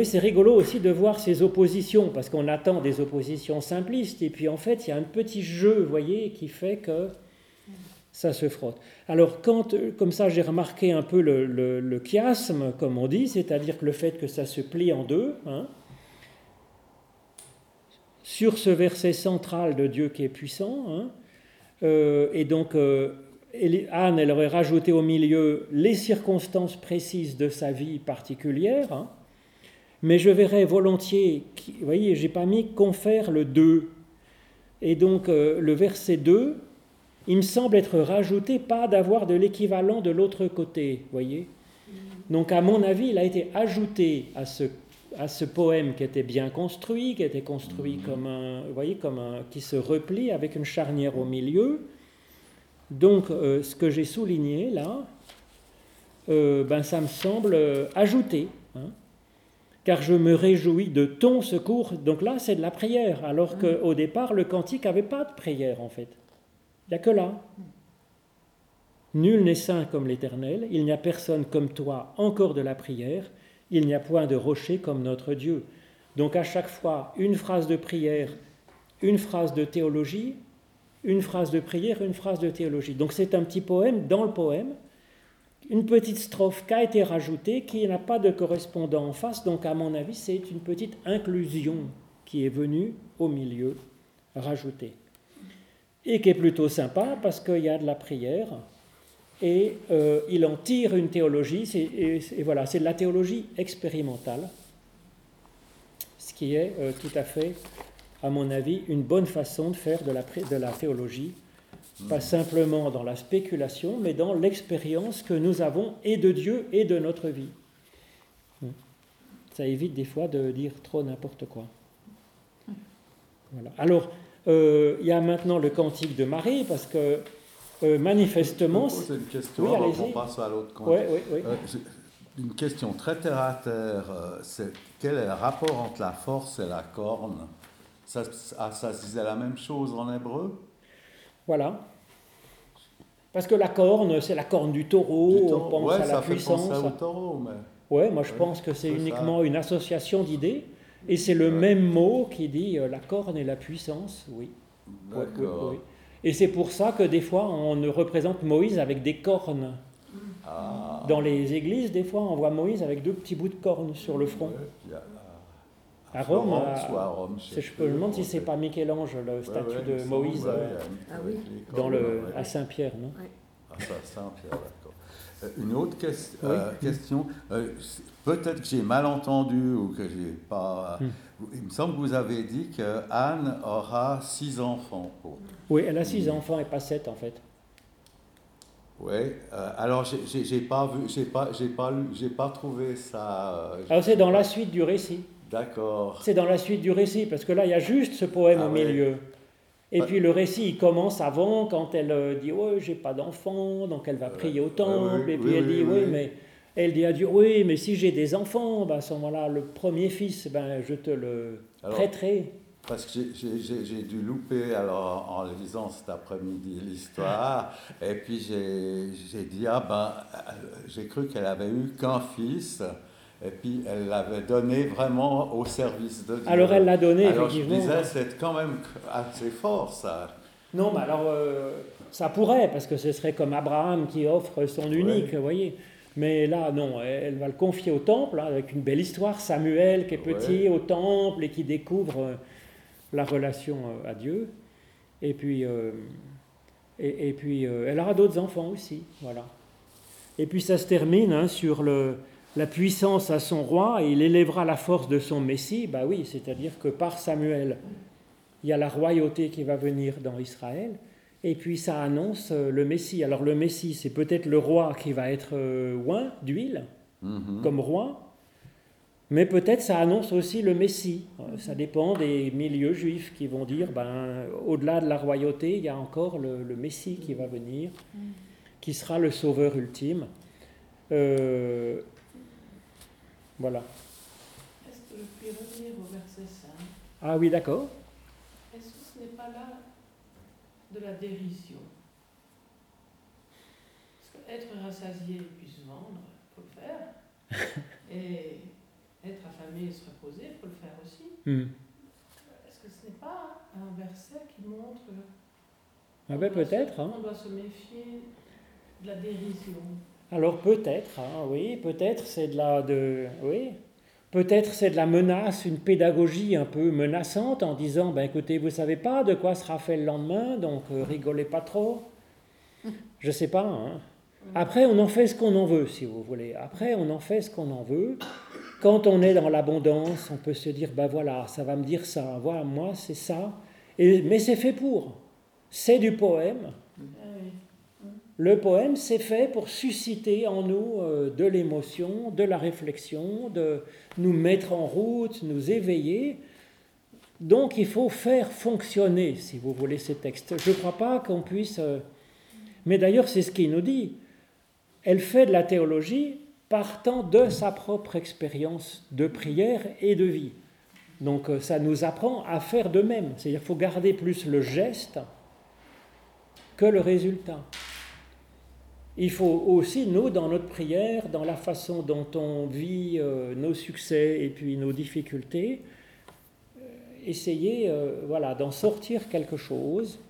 c'est rigolo aussi de voir ces oppositions, parce qu'on attend des oppositions simplistes, et puis en fait, il y a un petit jeu, vous voyez, qui fait que ça se frotte. Alors, quand, comme ça, j'ai remarqué un peu le, chiasme, comme on dit, c'est-à-dire que le fait que ça se plie en deux, hein, sur ce verset central de Dieu qui est puissant, hein, euh, et donc euh, Anne, elle aurait rajouté au milieu les circonstances précises de sa vie particulière, hein, mais je verrais volontiers, vous voyez, j'ai pas mis confère le 2. Et donc euh, le verset 2, il me semble être rajouté, pas d'avoir de l'équivalent de l'autre côté, voyez. Donc à mon avis, il a été ajouté à ce, à ce poème qui était bien construit, qui était construit mm-hmm. comme un, vous voyez, comme un, qui se replie avec une charnière au milieu. Donc euh, ce que j'ai souligné là, euh, ben, ça me semble ajouté. Car je me réjouis de ton secours. Donc là, c'est de la prière, alors mm. qu'au départ, le cantique n'avait pas de prière, en fait. Il n'y a que là. Nul n'est saint comme l'Éternel, il n'y a personne comme toi, encore de la prière, il n'y a point de rocher comme notre Dieu. Donc à chaque fois, une phrase de prière, une phrase de théologie, une phrase de prière, une phrase de théologie. Donc c'est un petit poème dans le poème, une petite strophe qui a été rajoutée, qui n'a pas de correspondant en face, donc à mon avis, c'est une petite inclusion qui est venue au milieu, rajoutée. Et qui est plutôt sympa parce qu'il y a de la prière et euh, il en tire une théologie, et, voilà, c'est de la théologie expérimentale, ce qui est euh, tout à fait, à mon avis, une bonne façon de faire de la, de la théologie pas simplement dans la spéculation, mais dans l'expérience que nous avons et de Dieu et de notre vie. Ça évite des fois de dire trop n'importe quoi. Voilà. Alors, euh, il y a maintenant le cantique de Marie, parce que euh, manifestement. Je une question oui, qu'on passe à l'autre cantique. Oui, oui, euh, une question très terre à terre, c'est quel est le rapport entre la force et la corne? Ça, ah, ça se disait la même chose en hébreu? Voilà. Parce que la corne, c'est la corne du taureau, on pense à la puissance. Au taureau, mais... Ouais, moi je pense que c'est uniquement une association d'idées, et c'est le même mot qui dit euh, la corne et la puissance, oui. Et c'est pour ça que des fois on ne représente Moïse avec des cornes. Ah. Dans les églises, des fois on voit Moïse avec deux petits bouts de cornes sur le front. À Rome, je me demande si c'est pas Michel-Ange, le statue de Moïse euh, ah dans le, à Saint-Pierre, non À Saint-Pierre, d'accord. Euh, une autre euh, question, peut-être que j'ai mal entendu ou que j'ai pas. Hmm. Il me semble que vous avez dit que Anne aura six enfants. Oui, elle a six enfants et pas sept en fait. Oui, alors j'ai pas vu, j'ai pas, j'ai pas, j'ai pas trouvé ça. alors c'est dans la suite du récit. D'accord. C'est dans la suite du récit, parce que là, il y a juste ce poème ah au milieu. Et puis le récit, il commence avant, quand elle euh, dit Oh, j'ai pas d'enfant, donc elle va prier au temple. et puis elle dit Oui, mais. Elle dit à Dieu Oui, mais si j'ai des enfants, ben, à ce moment-là, le premier fils, ben, je te le prêterai. Parce que j'ai dû louper alors en lisant cet après-midi l'histoire, et puis j'ai dit ah ben euh, j'ai cru qu'elle avait eu qu'un fils, et puis elle l'avait donné vraiment au service de Dieu. Alors elle l'a donné, alors, effectivement. Je disais, c'est quand même assez fort ça. Non, mais alors euh, ça pourrait, parce que ce serait comme Abraham qui offre son unique, vous voyez. Mais là, non, elle va le confier au temple, hein, avec une belle histoire. Samuel qui est petit au temple et qui découvre euh, la relation euh, à Dieu. Et puis, et, et, puis elle aura d'autres enfants aussi, voilà. Et puis ça se termine hein, sur le, la puissance à son roi et il élèvera la force de son Messie, bah oui, c'est-à-dire que par Samuel, il y a la royauté qui va venir dans Israël, et puis ça annonce euh, le Messie. Alors le Messie, c'est peut-être le roi qui va être euh, oint d'huile, mhm. comme roi, mais peut-être ça annonce aussi le Messie. Euh, ça dépend des milieux juifs qui vont dire, ben, au-delà de la royauté, il y a encore le, Messie qui va venir, qui sera le sauveur ultime. Voilà. Est-ce que je puis revenir au verset 5 Ah oui, d'accord. Est-ce que ce n'est pas là de la dérision? Parce qu'être rassasié puis se vendre, il faut le faire. Et être affamé et se reposer, il faut le faire aussi. Hmm. Est-ce que ce n'est pas un verset qui montre ah ben peut-être. Hein. On doit se méfier de la dérision? Alors peut-être, hein, oui, peut-être c'est de la, de, oui, peut-être c'est de la menace, une pédagogie un peu menaçante en disant, ben écoutez, vous savez pas de quoi sera fait le lendemain, donc euh, rigolez pas trop. Je sais pas. Hein. Après, on en fait ce qu'on en veut, si vous voulez. Après, on en fait ce qu'on en veut. Quand on est dans l'abondance, on peut se dire, ben voilà, ça va me dire ça. Voilà, moi, c'est ça. Et, mais c'est fait pour. C'est du poème. Le poème, c'est fait pour susciter en nous euh, de l'émotion, de la réflexion, de nous mettre en route, nous éveiller. Donc il faut faire fonctionner, si vous voulez, ces textes. Je ne crois pas qu'on puisse... Euh, mais d'ailleurs, c'est ce qu'il nous dit. Elle fait de la théologie partant de sa propre expérience de prière et de vie. Donc euh, ça nous apprend à faire de même. C'est-à-dire qu'il faut garder plus le geste que le résultat. Il faut aussi, nous, dans notre prière, dans la façon dont on vit euh, nos succès et puis nos difficultés, euh, essayer euh, voilà, d'en sortir quelque chose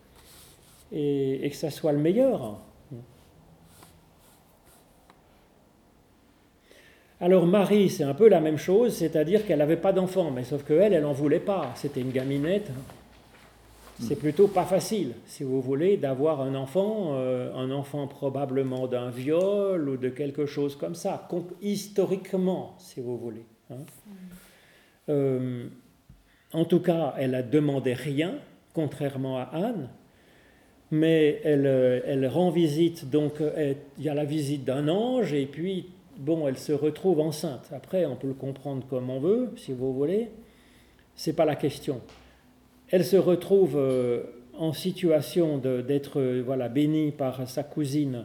et, que ça soit le meilleur. Alors Marie, c'est un peu la même chose, c'est-à-dire qu'elle n'avait pas d'enfant, mais sauf qu'elle, elle n'en voulait pas. C'était une gaminette. C'est plutôt pas facile, si vous voulez, d'avoir un enfant, euh, un enfant probablement d'un viol ou de quelque chose comme ça, historiquement, si vous voulez. Hein. Euh, en tout cas, elle a demandé rien, contrairement à Anne, mais elle, euh, elle rend visite, donc il y a la visite d'un ange, et puis, bon, elle se retrouve enceinte. Après, on peut le comprendre comme on veut, si vous voulez, c'est pas la question elle se retrouve euh, en situation d'être euh, voilà, bénie par sa cousine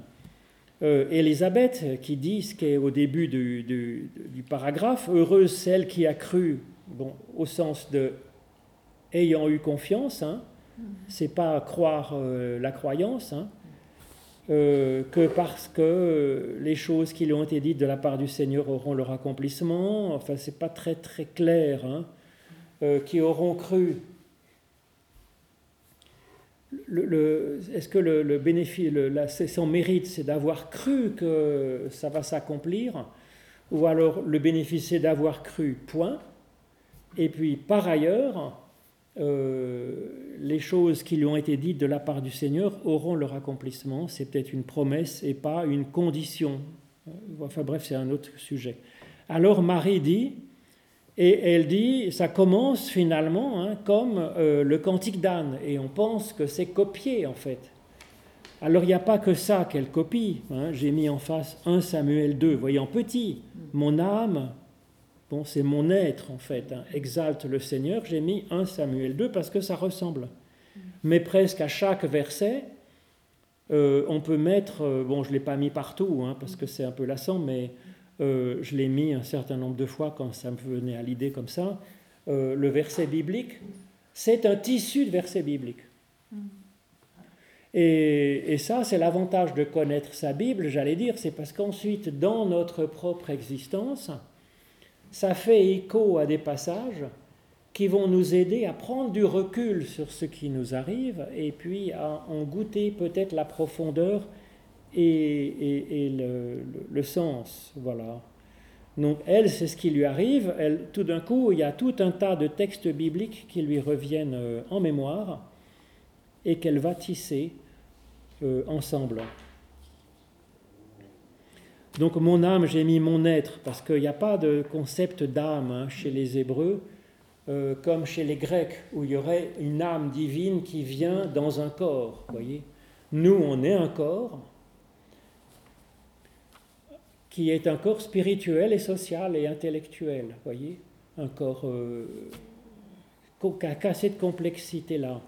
euh, Élisabeth, qui dit ce qui est au début du, du, paragraphe, heureuse celle qui a cru, bon, au sens de ayant eu confiance, hein, c'est pas croire la croyance, hein, que parce que les choses qui lui ont été dites de la part du Seigneur auront leur accomplissement, enfin c'est pas très très clair, hein, qui auront cru est-ce que le, bénéfice, son mérite, c'est d'avoir cru que ça va s'accomplir, ou alors le bénéfice, c'est d'avoir cru, point. Et puis, par ailleurs, euh, les choses qui lui ont été dites de la part du Seigneur auront leur accomplissement. C'est peut-être une promesse et pas une condition. Enfin bref, c'est un autre sujet. Alors Marie dit, et elle dit, ça commence finalement hein, comme euh, le cantique d'Anne, et on pense que c'est copié en fait. Alors il n'y a pas que ça qu'elle copie. Hein. J'ai mis en face 1 Samuel 2, voyant petit, mon âme, bon c'est mon être en fait, hein, exalte le Seigneur. J'ai mis 1 Samuel 2 parce que ça ressemble. Mais presque à chaque verset, euh, on peut mettre, euh, bon je ne l'ai pas mis partout parce que c'est un peu lassant, mais euh, je l'ai mis un certain nombre de fois quand ça me venait à l'idée comme ça, euh, le verset biblique, c'est un tissu de versets bibliques. Et, et ça, c'est l'avantage de connaître sa Bible, j'allais dire, c'est parce qu'ensuite, dans notre propre existence, ça fait écho à des passages qui vont nous aider à prendre du recul sur ce qui nous arrive et puis à en goûter peut-être la profondeur et, le, sens. Voilà. Donc elle, c'est ce qui lui arrive. Elle, tout d'un coup, il y a tout un tas de textes bibliques qui lui reviennent euh, en mémoire et qu'elle va tisser euh, ensemble. Donc mon âme, j'ai mis mon être, parce qu'il n'y a pas de concept d'âme hein, chez les Hébreux, euh, comme chez les Grecs, où il y aurait une âme divine qui vient dans un corps. Voyez, nous, on est un corps, qui est un corps spirituel et social et intellectuel, voyez Un corps euh, qui a cette complexité-là.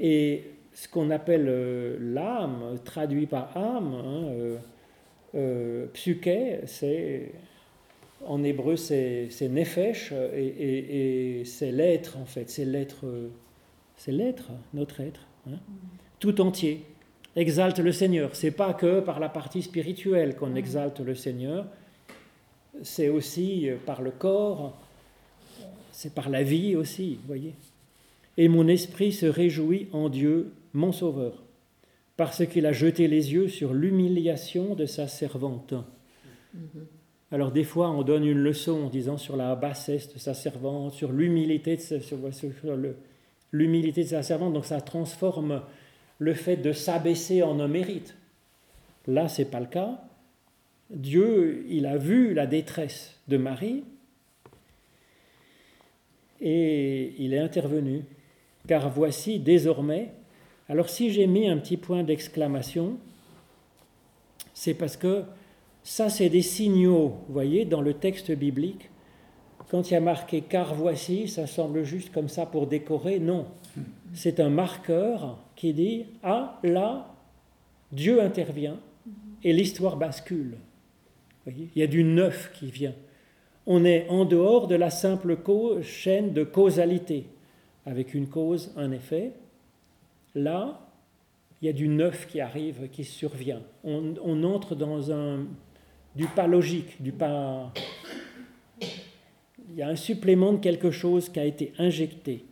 Et ce qu'on appelle euh, l'âme, traduit par âme, hein, euh, euh psyché, c'est en hébreu c'est nefesh et, c'est l'être en fait, c'est l'être, c'est l'être, notre être, hein, tout entier exalte le Seigneur. C'est pas que par la partie spirituelle qu'on exalte le Seigneur, c'est aussi euh, par le corps, c'est par la vie aussi, voyez. Et mon esprit se réjouit en Dieu, mon Sauveur, parce qu'il a jeté les yeux sur l'humiliation de sa servante. Alors des fois, on donne une leçon en disant sur la bassesse de sa servante, sur l'humilité de, sa, l'humilité de sa servante, donc ça transforme le fait de s'abaisser en un mérite. Là, ce n'est pas le cas. Dieu, il a vu la détresse de Marie et il est intervenu. Car voici désormais, alors si j'ai mis un petit point d'exclamation, c'est parce que ça, c'est des signaux, vous voyez, dans le texte biblique. Quand il y a marqué car voici, ça semble juste comme ça pour décorer. Non, c'est un marqueur qui dit Ah, là, Dieu intervient et l'histoire bascule. il y a du neuf qui vient. On est en dehors de la simple chaîne de causalité, avec une cause, un effet. Là, il y a du neuf qui arrive, qui survient. On, on entre dans un, du pas logique, du pas. Il y a un supplément de quelque chose qui a été injecté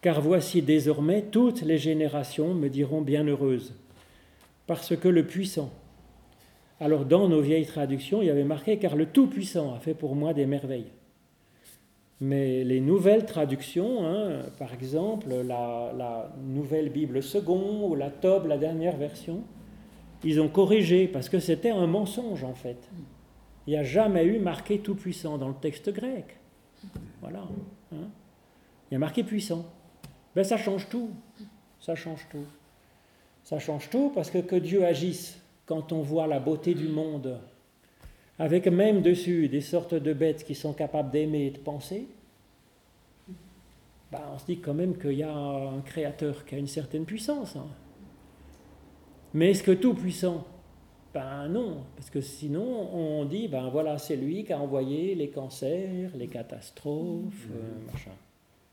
car voici désormais toutes les générations me diront bienheureuse, parce que le puissant Alors dans nos vieilles traductions, il y avait marqué car le Tout-Puissant a fait pour moi des merveilles. Mais les nouvelles traductions, hein, par exemple la, Nouvelle Bible Second ou la Tob, la dernière version, ils ont corrigé parce que c'était un mensonge en fait. Il n'y a jamais eu marqué Tout-Puissant dans le texte grec. Voilà. Hein. Il y a marqué puissant. Ben, ça change tout. Ça change tout. Ça change tout parce que que Dieu agisse quand on voit la beauté du monde, avec même dessus des sortes de bêtes qui sont capables d'aimer et de penser, ben, on se dit quand même qu'il y a un créateur qui a une certaine puissance. Hein. Mais est-ce que tout puissant? Ben non, parce que sinon on dit, ben voilà, c'est lui qui a envoyé les cancers, les catastrophes, euh, machin.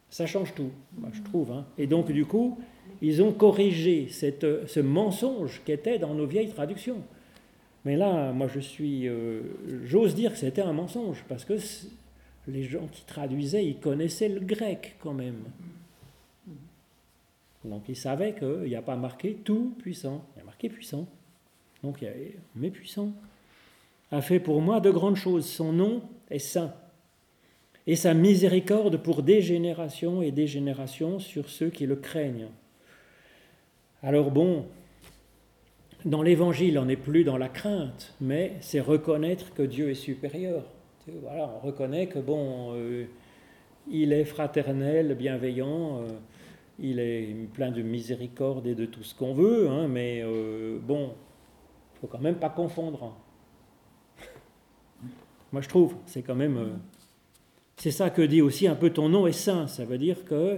Ça change tout, je trouve. Hein. Et donc, du coup, ils ont corrigé ce mensonge qui était dans nos vieilles traductions. Mais là, moi, je suis. Euh, j'ose dire que c'était un mensonge, parce que les gens qui traduisaient, ils connaissaient le grec quand même. Donc, ils savaient qu'il n'y a pas marqué tout puissant, il y a marqué puissant. Donc, il y a mais puissant. A fait pour moi de grandes choses. Son nom est saint et sa miséricorde pour des générations et des générations sur ceux qui le craignent. Alors bon, dans l'Évangile, on n'est plus dans la crainte, mais c'est reconnaître que Dieu est supérieur. Voilà, on reconnaît que bon, euh, il est fraternel, bienveillant, euh, il est plein de miséricorde et de tout ce qu'on veut, hein, mais euh, bon, faut quand même pas confondre. Moi, je trouve, c'est quand même c'est ça que dit aussi un peu ton nom est saint. Ça veut dire que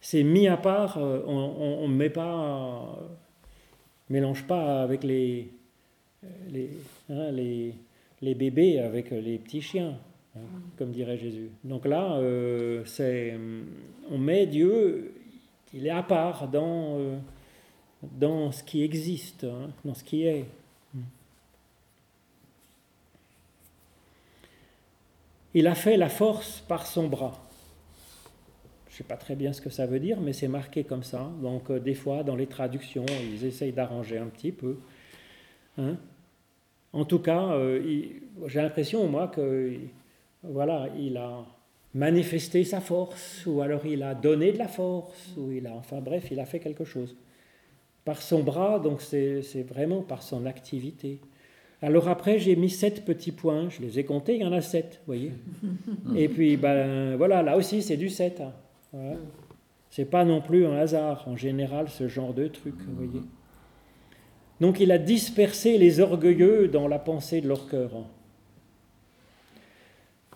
c'est mis à part, euh, on ne met pas, mélange pas avec les, hein, les, les, bébés, avec les petits chiens, hein, comme dirait Jésus. Donc là, euh, c'est, on met Dieu, il est à part dans, euh, dans ce qui existe, hein, dans ce qui est. Il a fait la force par son bras. Je ne sais pas très bien ce que ça veut dire, mais c'est marqué comme ça. Donc euh, des fois, dans les traductions, ils essayent d'arranger un petit peu. Hein. en tout cas, euh, j'ai l'impression, moi, que voilà, il a manifesté sa force, ou alors il a donné de la force, ou il a, enfin bref, il a fait quelque chose. Par son bras, donc c'est vraiment par son activité. Alors après, j'ai mis sept petits points, je les ai comptés, il y en a sept, vous voyez. Et puis, ben voilà, là aussi, c'est du 7. Hein. Voilà. C'est pas non plus un hasard, en général, ce genre de truc, vous voyez. Donc il a dispersé les orgueilleux dans la pensée de leur cœur. Hein.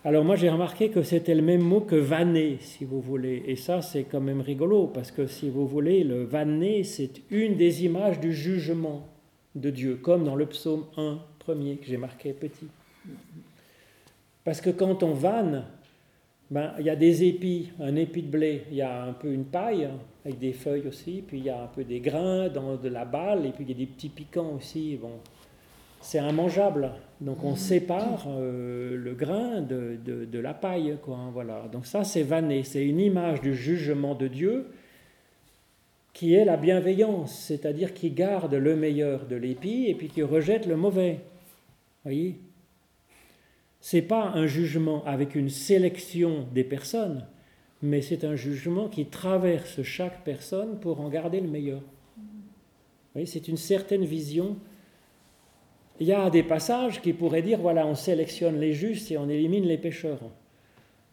Alors moi j'ai remarqué que c'était le même mot que vanner, si vous voulez. Et ça c'est quand même rigolo, parce que si vous voulez, le vanner, c'est une des images du jugement de Dieu, comme dans le psaume 1 premier que j'ai marqué petit. Parce que quand on vanne, ben, il y a des épis, un épi de blé, il y a un peu une paille avec des feuilles aussi, puis il y a un peu des grains dans de la balle, et puis il y a des petits piquants aussi. Bon, c'est immangeable. Donc on sépare euh, le grain de, de, la paille. Quoi, hein, voilà. Donc ça, c'est vanné. C'est une image du jugement de Dieu qui est la bienveillance, c'est-à-dire qui garde le meilleur de l'épi et puis qui rejette le mauvais. Voyez? C'est pas un jugement avec une sélection des personnes, mais c'est un jugement qui traverse chaque personne pour en garder le meilleur. Voyez, c'est une certaine vision. Il y a des passages qui pourraient dire voilà, on sélectionne les justes et on élimine les pécheurs.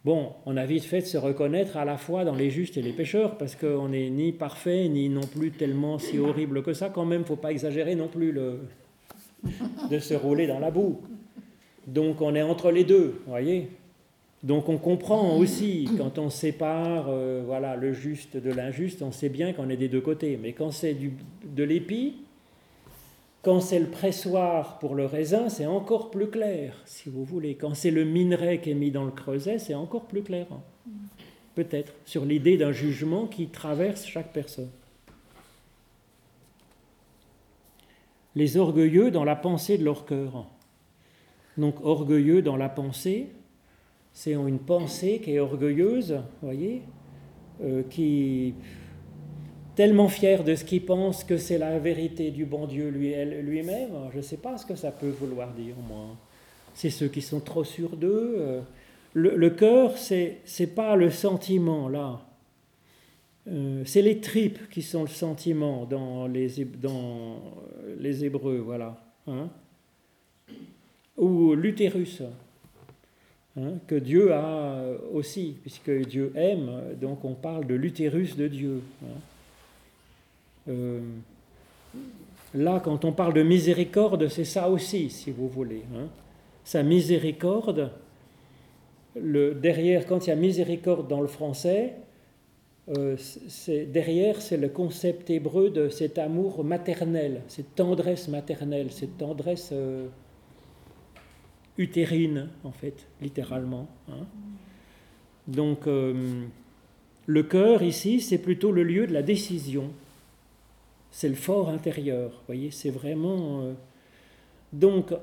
Bon, on a vite fait de se reconnaître à la fois dans les justes et les pécheurs, parce qu'on n'est ni parfait, ni non plus tellement si horrible que ça. Quand même, faut pas exagérer non plus le... de se rouler dans la boue. Donc on est entre les deux, voyez donc on comprend aussi quand on sépare euh, voilà, le juste de l'injuste, on sait bien qu'on est des deux côtés. Mais quand c'est de l'épi, quand c'est le pressoir pour le raisin, c'est encore plus clair, si vous voulez. Quand c'est le minerai qui est mis dans le creuset, c'est encore plus clair. Peut-être, sur l'idée d'un jugement qui traverse chaque personne. Les orgueilleux dans la pensée de leur cœur. Donc orgueilleux dans la pensée, c'est une pensée qui est orgueilleuse, voyez, euh, qui tellement fier de ce qu'il pense que c'est la vérité du bon Dieu lui-même. Je ne sais pas ce que ça peut vouloir dire, moi. C'est ceux qui sont trop sûrs d'eux. Euh, le, le cœur, c'est n'est pas le sentiment, là. Euh, c'est les tripes qui sont le sentiment dans les, dans les Hébreux, voilà. Hein. Ou l'utérus, hein, que Dieu a aussi, puisque Dieu aime, donc on parle de l'utérus de Dieu. Hein. Euh, là, quand on parle de miséricorde, c'est ça aussi, si vous voulez. Sa miséricorde, le, derrière, quand il y a miséricorde dans le français, euh, derrière, c'est le concept hébreu de cet amour maternel, cette tendresse maternelle, cette tendresse euh, utérine, en fait, littéralement. Hein. Donc, le cœur, ici, c'est plutôt le lieu de la décision c'est le fort intérieur. Vous voyez, c'est vraiment. Euh, donc,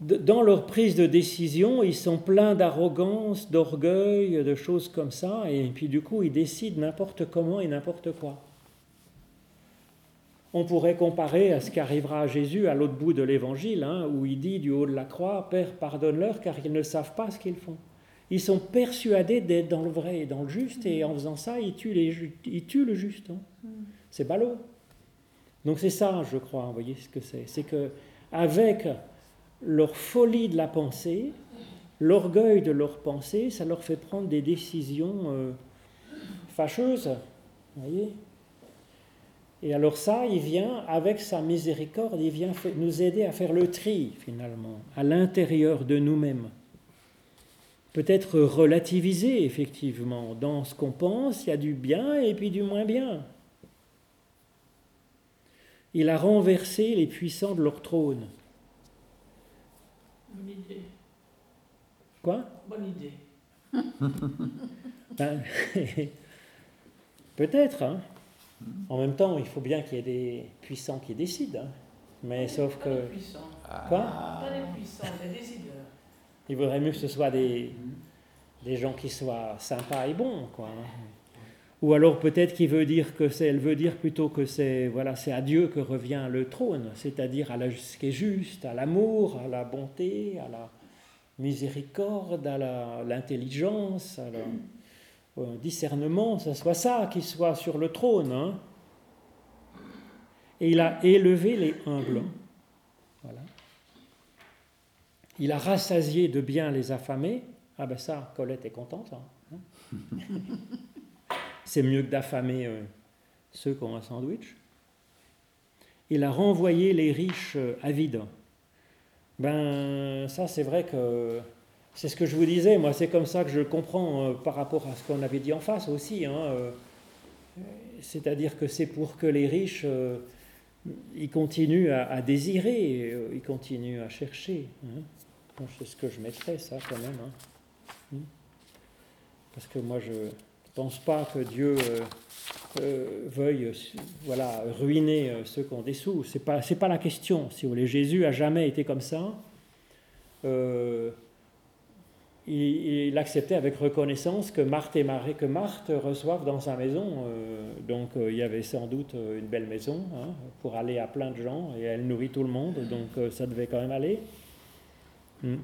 dans leur prise de décision, ils sont pleins d'arrogance, d'orgueil, de choses comme ça, et puis du coup, ils décident n'importe comment et n'importe quoi. On pourrait comparer à ce qui arrivera à Jésus à l'autre bout de l'évangile, hein, où il dit du haut de la croix Père, pardonne-leur car ils ne savent pas ce qu'ils font. Ils sont persuadés d'être dans le vrai et dans le juste, et en faisant ça, ils tuent, le juste. Hein. C'est ballot. Donc c'est ça, je crois, vous voyez ce que c'est. C'est que avec leur folie de la pensée, l'orgueil de leur pensée, ça leur fait prendre des décisions euh, fâcheuses. voyez Et alors ça, il vient, avec sa miséricorde, il vient nous aider à faire le tri, finalement, à l'intérieur de nous-mêmes peut-être relativisé, effectivement. Dans ce qu'on pense, il y a du bien et puis du moins bien. Il a renversé les puissants de leur trône. Bonne idée. Quoi? Bonne idée. Ben, peut-être. Hein. En même temps, il faut bien qu'il y ait des puissants qui décident. Hein. Mais sauf que. Quoi? Pas des puissants, des décideurs. Il vaudrait mieux que ce soit des, des gens qui soient sympas et bons, quoi. Ou alors peut-être qu'il veut dire que c'est, elle veut dire plutôt que c'est, voilà, c'est à Dieu que revient le trône, c'est-à-dire à, ce qui est juste, à l'amour, à la bonté, à la miséricorde, à l'intelligence, à au discernement, ce soit ça qui soit sur le trône. Hein. Et il a élevé les humbles. Voilà. Il a rassasié de bien les affamés. Ah ben ça, Colette est contente. Hein. c'est mieux que d'affamer euh, ceux qui ont un sandwich. Il a renvoyé les riches euh, avides. Ben ça, c'est vrai que c'est ce que je vous disais. Moi, c'est comme ça que je comprends euh, par rapport à ce qu'on avait dit en face aussi. Hein, c'est-à-dire que c'est pour que les riches ils continuent à, désirer, ils continuent à chercher. Hein c'est ce que je mettrais, ça, quand même. Hein. Hmm. Parce que moi, je pense pas que Dieu euh, euh, veuille voilà, ruiner euh, ceux qui ont des sous. Ce n'est pas, la question, si. Jésus a jamais été comme ça. il, acceptait avec reconnaissance que Marthe et Marie, que Marthe reçoivent dans sa maison. donc il y avait sans doute une belle maison hein, pour aller à plein de gens et elle nourrit tout le monde, donc ça devait quand même aller. Hmm.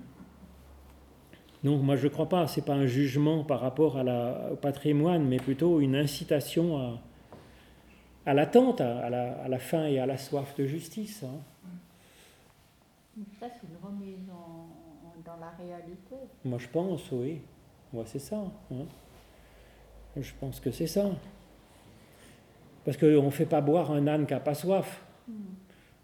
Donc moi je ne crois pas, ce n'est pas un jugement par rapport à la, au patrimoine, mais plutôt une incitation à, à l'attente, à, la, à la faim et à la soif de justice. Hein. Ça, c'est une remise dans la réalité. Moi je pense, oui. Moi c'est ça. Hein. Je pense que c'est ça. Parce qu'on ne fait pas boire un âne qui n'a pas soif. Hmm.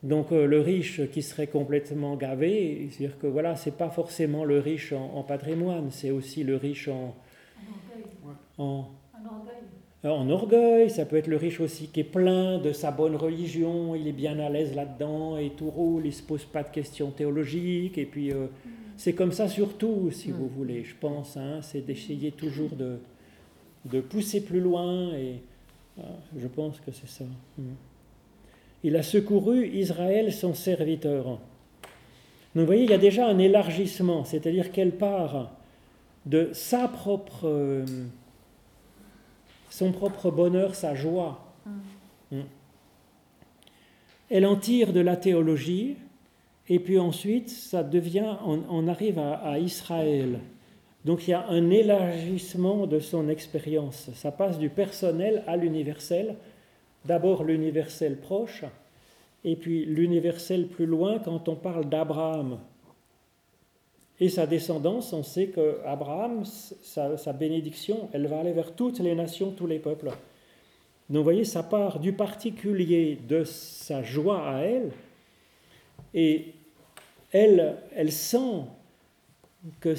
Donc euh, le riche qui serait complètement gavé, c'est-à-dire que voilà, c'est pas forcément le riche en, patrimoine, c'est aussi le riche en, en, orgueil. en orgueil. Ça peut être le riche aussi qui est plein de sa bonne religion, il est bien à l'aise là-dedans et tout roule, il se pose pas de questions théologiques. Et puis euh, mm. c'est comme ça surtout, si vous mm. voulez, je pense. Hein, c'est d'essayer toujours de, de pousser plus loin et je pense que c'est ça. Mm il a secouru Israël, son serviteur. Donc vous voyez, il y a déjà un élargissement, c'est-à-dire qu'elle part de sa propre, son propre bonheur, sa joie. Mm. Mm. Elle en tire de la théologie, et puis ensuite, ça devient, on, arrive à, Israël. Donc il y a un élargissement de son expérience. Ça passe du personnel à l'universel. D'abord l'universel proche, et puis l'universel plus loin quand on parle d'Abraham. Et sa descendance, on sait que Abraham, sa, bénédiction, elle va aller vers toutes les nations, tous les peuples. Donc vous voyez, ça part du particulier de sa joie à elle, et elle, elle sent que,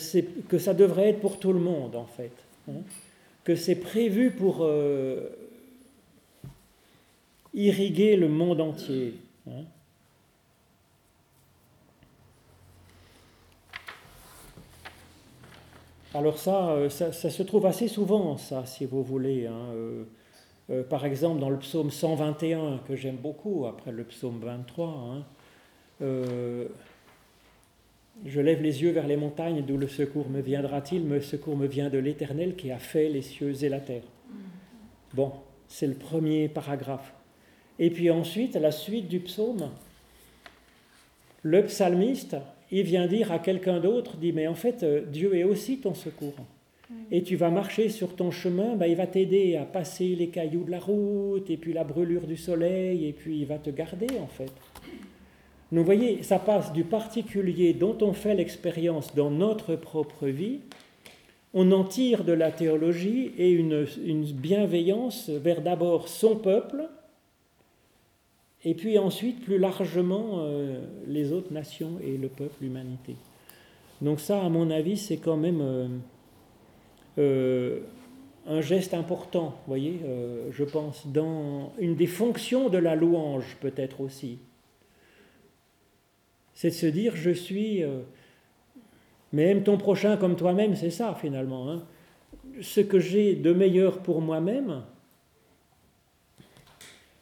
que ça devrait être pour tout le monde, en fait. Hein. que c'est prévu pour euh, irriguer le monde entier. Hein. Alors euh, ça, ça, se trouve assez souvent, ça, si vous voulez. Hein, euh, euh, par exemple, dans le psaume 121, que j'aime beaucoup, après le psaume 23, hein, je lève les yeux vers les montagnes, d'où le secours me viendra-t-il? Le secours me vient de l'Éternel qui a fait les cieux et la terre. Bon, c'est le premier paragraphe. Et puis ensuite, la suite du psaume, le psalmiste, il vient dire à quelqu'un d'autre, dit, mais en fait, euh, Dieu est aussi ton secours. Et tu vas marcher sur ton chemin, ben, il va t'aider à passer les cailloux de la route, et puis la brûlure du soleil, et puis il va te garder en fait. Vous voyez, ça passe du particulier dont on fait l'expérience dans notre propre vie, on en tire de la théologie et une, une bienveillance vers d'abord son peuple, et puis ensuite plus largement euh, les autres nations et le peuple, l'humanité. Donc ça, à mon avis, c'est quand même euh, euh, un geste important, voyez, je pense, dans une des fonctions de la louange peut-être aussi. C'est de se dire, je suis... mais aime ton prochain comme toi-même, c'est ça finalement. Hein. Ce que j'ai de meilleur pour moi-même,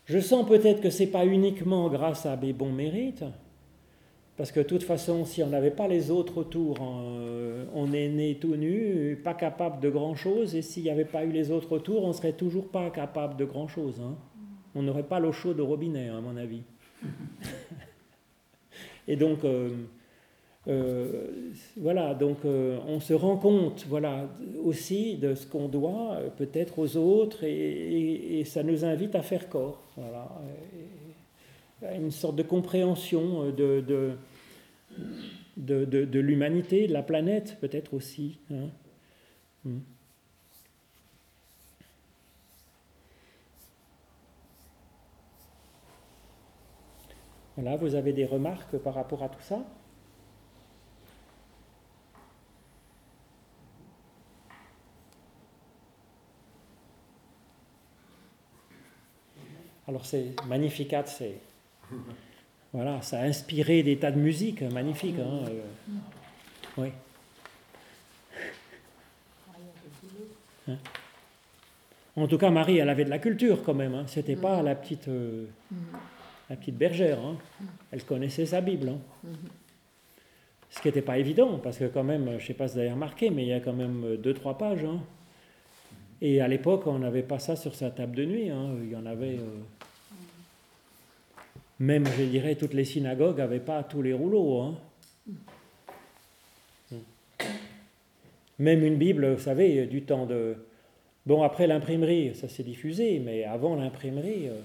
je sens peut-être que ce n'est pas uniquement grâce à mes bons mérites, parce que de toute façon, si on n'avait pas les autres autour, euh, on est né tout nu, pas capable de grand-chose, et s'il n'y avait pas eu les autres autour, on serait toujours pas capable de grand-chose. Hein. On n'aurait pas l'eau chaude au robinet, à mon avis. et donc, euh, voilà, donc euh, on se rend compte voilà, aussi de ce qu'on doit euh, peut-être aux autres et, ça nous invite à faire corps. Voilà, une sorte de compréhension de, de, de, de, l'humanité, de la planète peut-être aussi. Hein. Hmm. Voilà, vous avez des remarques par rapport à tout ça? Alors c'est Magnificat, c'est voilà, ça a inspiré des tas de musique magnifiques. Hein, euh. oui. Hein? En tout cas, Marie, elle avait de la culture quand même. Hein. C'était pas la petite, euh, la petite bergère. Hein. Elle connaissait sa Bible. Ce qui n'était pas évident, parce que quand même, je ne sais pas si vous avez remarqué, mais il y a quand même deux, trois pages. Et à l'époque, on n'avait pas ça sur sa table de nuit. Il y en avait. Euh, même, je dirais, toutes les synagogues n'avaient pas tous les rouleaux. Hein. Même une Bible, vous savez, du temps de... Bon, après l'imprimerie, ça s'est diffusé, mais avant l'imprimerie, euh,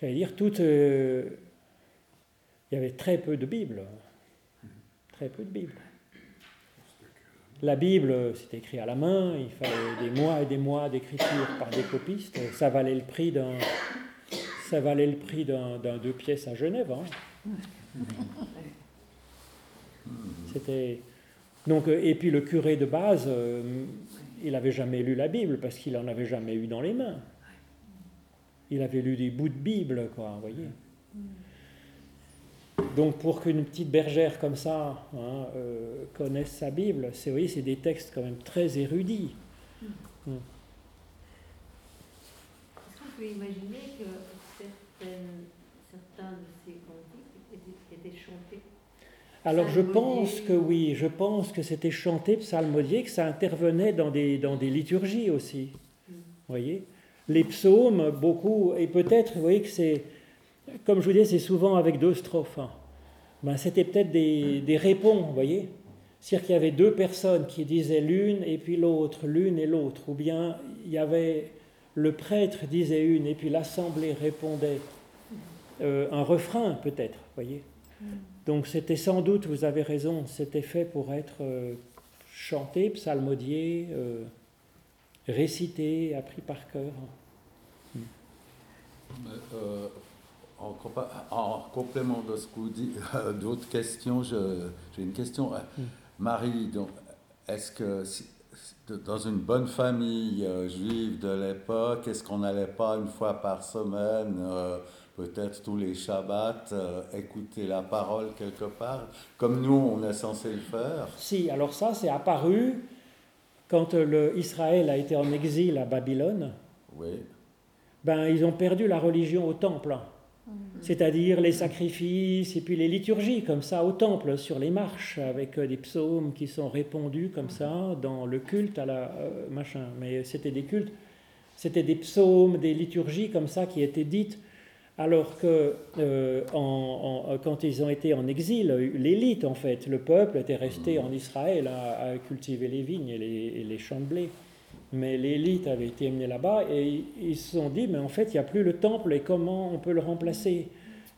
j'allais dire, tout... Euh, il y avait très peu de Bibles. Très peu de Bibles. La Bible, c'était écrit à la main, il fallait des mois et des mois d'écriture par des copistes. Ça valait le prix d'un ça valait le prix d'un deux pièces à Genève. Hein. C'était donc et puis le curé de base, euh, il n'avait jamais lu la Bible parce qu'il en avait jamais eu dans les mains. Il avait lu des bouts de Bible, quoi, vous voyez. Donc pour qu'une petite bergère comme ça hein, euh, connaisse sa Bible, c'est voyez, c'est des textes quand même très érudits. Est-ce qu'on peut imaginer que certains de ces cantiques étaient chantés alors je pense que oui, je pense que c'était chanté psalmodié, que ça intervenait dans des, dans des liturgies aussi. voyez? Les psaumes, beaucoup, et peut-être, vous voyez que c'est, comme je vous disais, c'est souvent avec deux strophes. Hein. Ben, c'était peut-être des, des répons, vous voyez? C'est-à-dire qu'il y avait deux personnes qui disaient l'une et puis l'autre, l'une et l'autre, ou bien il y avait le prêtre disait une et puis l'assemblée répondait euh, un refrain peut-être, voyez. Mm. Donc c'était sans doute, vous avez raison, c'était fait pour être euh, chanté, psalmodié, euh, récité, appris par cœur. Mm. En, complément de ce que vous dites, d'autres questions, j'ai une question. Mm. Marie, est-ce que dans une bonne famille euh, juive de l'époque, est-ce qu'on n'allait pas une fois par semaine, euh, peut-être tous les Shabbats, euh, écouter la parole quelque part, comme nous on est censé le faire? Si, alors ça c'est apparu quand le Israël a été en exil à Babylone. Oui. Ben, ils ont perdu la religion au temple c'est-à-dire les sacrifices et puis les liturgies comme ça au temple sur les marches avec euh, des psaumes qui sont répondus comme ça dans le culte à la euh, machin. Mais c'était des cultes, c'était des psaumes, des liturgies comme ça qui étaient dites. Alors que euh, quand ils ont été en exil, l'élite en fait, le peuple était resté en Israël à, cultiver les vignes et les, et les champs de blé mais l'élite avait été emmenée là-bas et ils se sont dit, mais en fait, il n'y a plus le temple et comment on peut le remplacer?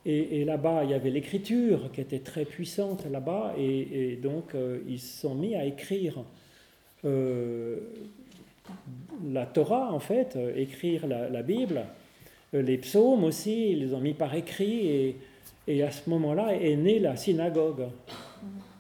Et, là-bas, il y avait l'écriture qui était très puissante là-bas et, donc euh, ils se sont mis à écrire euh, la Torah, en fait, euh, écrire la, Bible, les psaumes aussi, ils les ont mis par écrit et, et à ce moment-là est née la synagogue.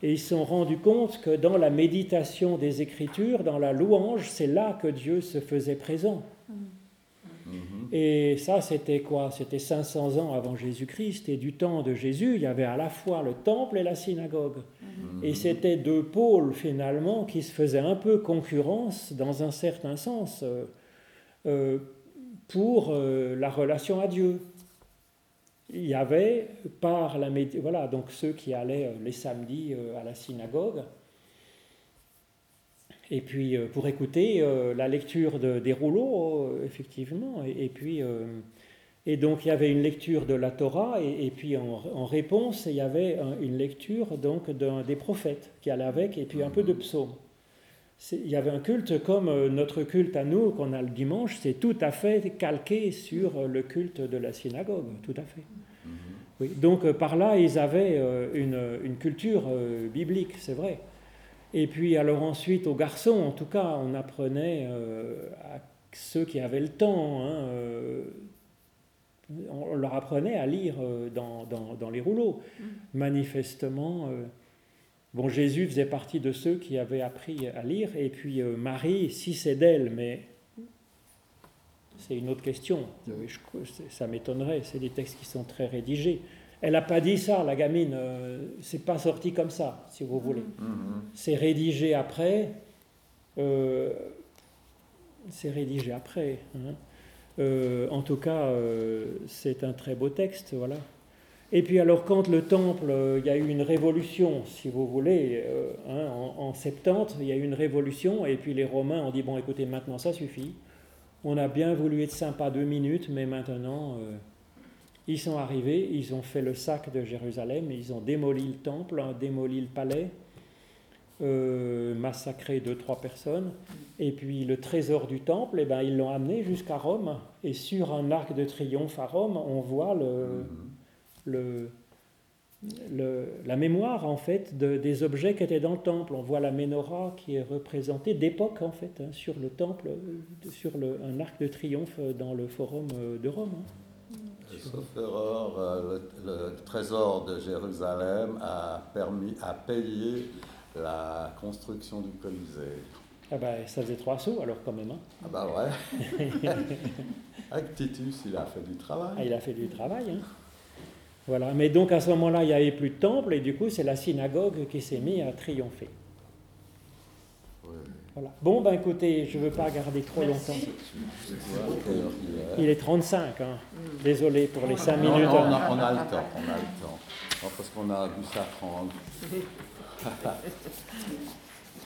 Et ils se sont rendus compte que dans la méditation des Écritures, dans la louange, c'est là que Dieu se faisait présent. Mm-hmm. Et ça, c'était quoi? C'était 500 ans avant Jésus-Christ. Et du temps de Jésus, il y avait à la fois le temple et la synagogue. Mm-hmm. Et c'était deux pôles, finalement, qui se faisaient un peu concurrence, dans un certain sens, euh, euh, pour euh, la relation à Dieu il y avait par la voilà donc ceux qui allaient euh, les samedis euh, à la synagogue. Et puis euh, pour écouter la lecture des rouleaux effectivement. Et, puis et donc il y avait une lecture de la Torah et, puis en, réponse il y avait une lecture donc des prophètes qui allait avec et puis un peu de psaumes il y avait un culte comme notre culte à nous qu'on a le dimanche, c'est tout à fait calqué sur le culte de la synagogue, tout à fait donc euh, par là, ils avaient euh, une, culture euh, biblique, c'est vrai. Et puis alors ensuite, aux garçons, en tout cas, on apprenait à ceux qui avaient le temps, hein, on leur apprenait à lire dans, les rouleaux. Mm. Manifestement, bon, Jésus faisait partie de ceux qui avaient appris à lire, et puis Marie, si c'est d'elle, mais c'est une autre question. Ça m'étonnerait. C'est des textes qui sont très rédigés. Elle n'a pas dit ça, la gamine. Euh, c'est pas sorti comme ça, si vous voulez. Mm-hmm. C'est rédigé après. Euh, c'est rédigé après. Hein. Euh, en tout cas, c'est un très beau texte, voilà. Et puis alors, quand le temple, il y a eu une révolution, si vous voulez, hein, en, en 70, il y a eu une révolution, et puis les Romains ont dit bon, écoutez, maintenant ça suffit. On a bien voulu être sympa deux minutes, mais maintenant, euh, ils sont arrivés, ils ont fait le sac de Jérusalem, ils ont démoli le temple, hein, démoli le palais, euh, massacré deux, trois personnes, et puis le trésor du temple, eh ben, ils l'ont amené jusqu'à Rome, et sur un arc de triomphe à Rome, on voit le, le la mémoire en fait des objets qui étaient dans le temple. On voit la menorah qui est représentée d'époque en fait hein, sur le temple, euh, sur le, un arc de triomphe dans le forum euh, de Rome. Hein. Sauf erreur, euh, le, trésor de Jérusalem a permis à payer la construction du Colisée. Ah ben, ça faisait trois sous alors quand même. Hein. Ah bah ouais. Avec Titus, il a fait du travail. Ah, il a fait du travail. Hein. Voilà. Mais donc à ce moment-là, il n'y avait plus de temple et du coup, c'est la synagogue qui s'est mise à triompher. Voilà. Bon, ben écoutez, je ne veux pas garder trop longtemps. Il est 35, hein. désolé pour les 5 minutes. on, a, le temps, on a le temps. parce qu'on a ça prendre.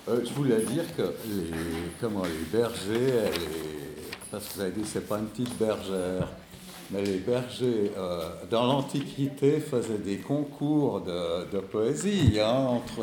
Euh, je voulais dire que les, comment, les bergers, les, parce que vous avez dit c'est pas une petite bergère, mais les bergers euh, dans l'Antiquité faisaient des concours de, poésie hein, entre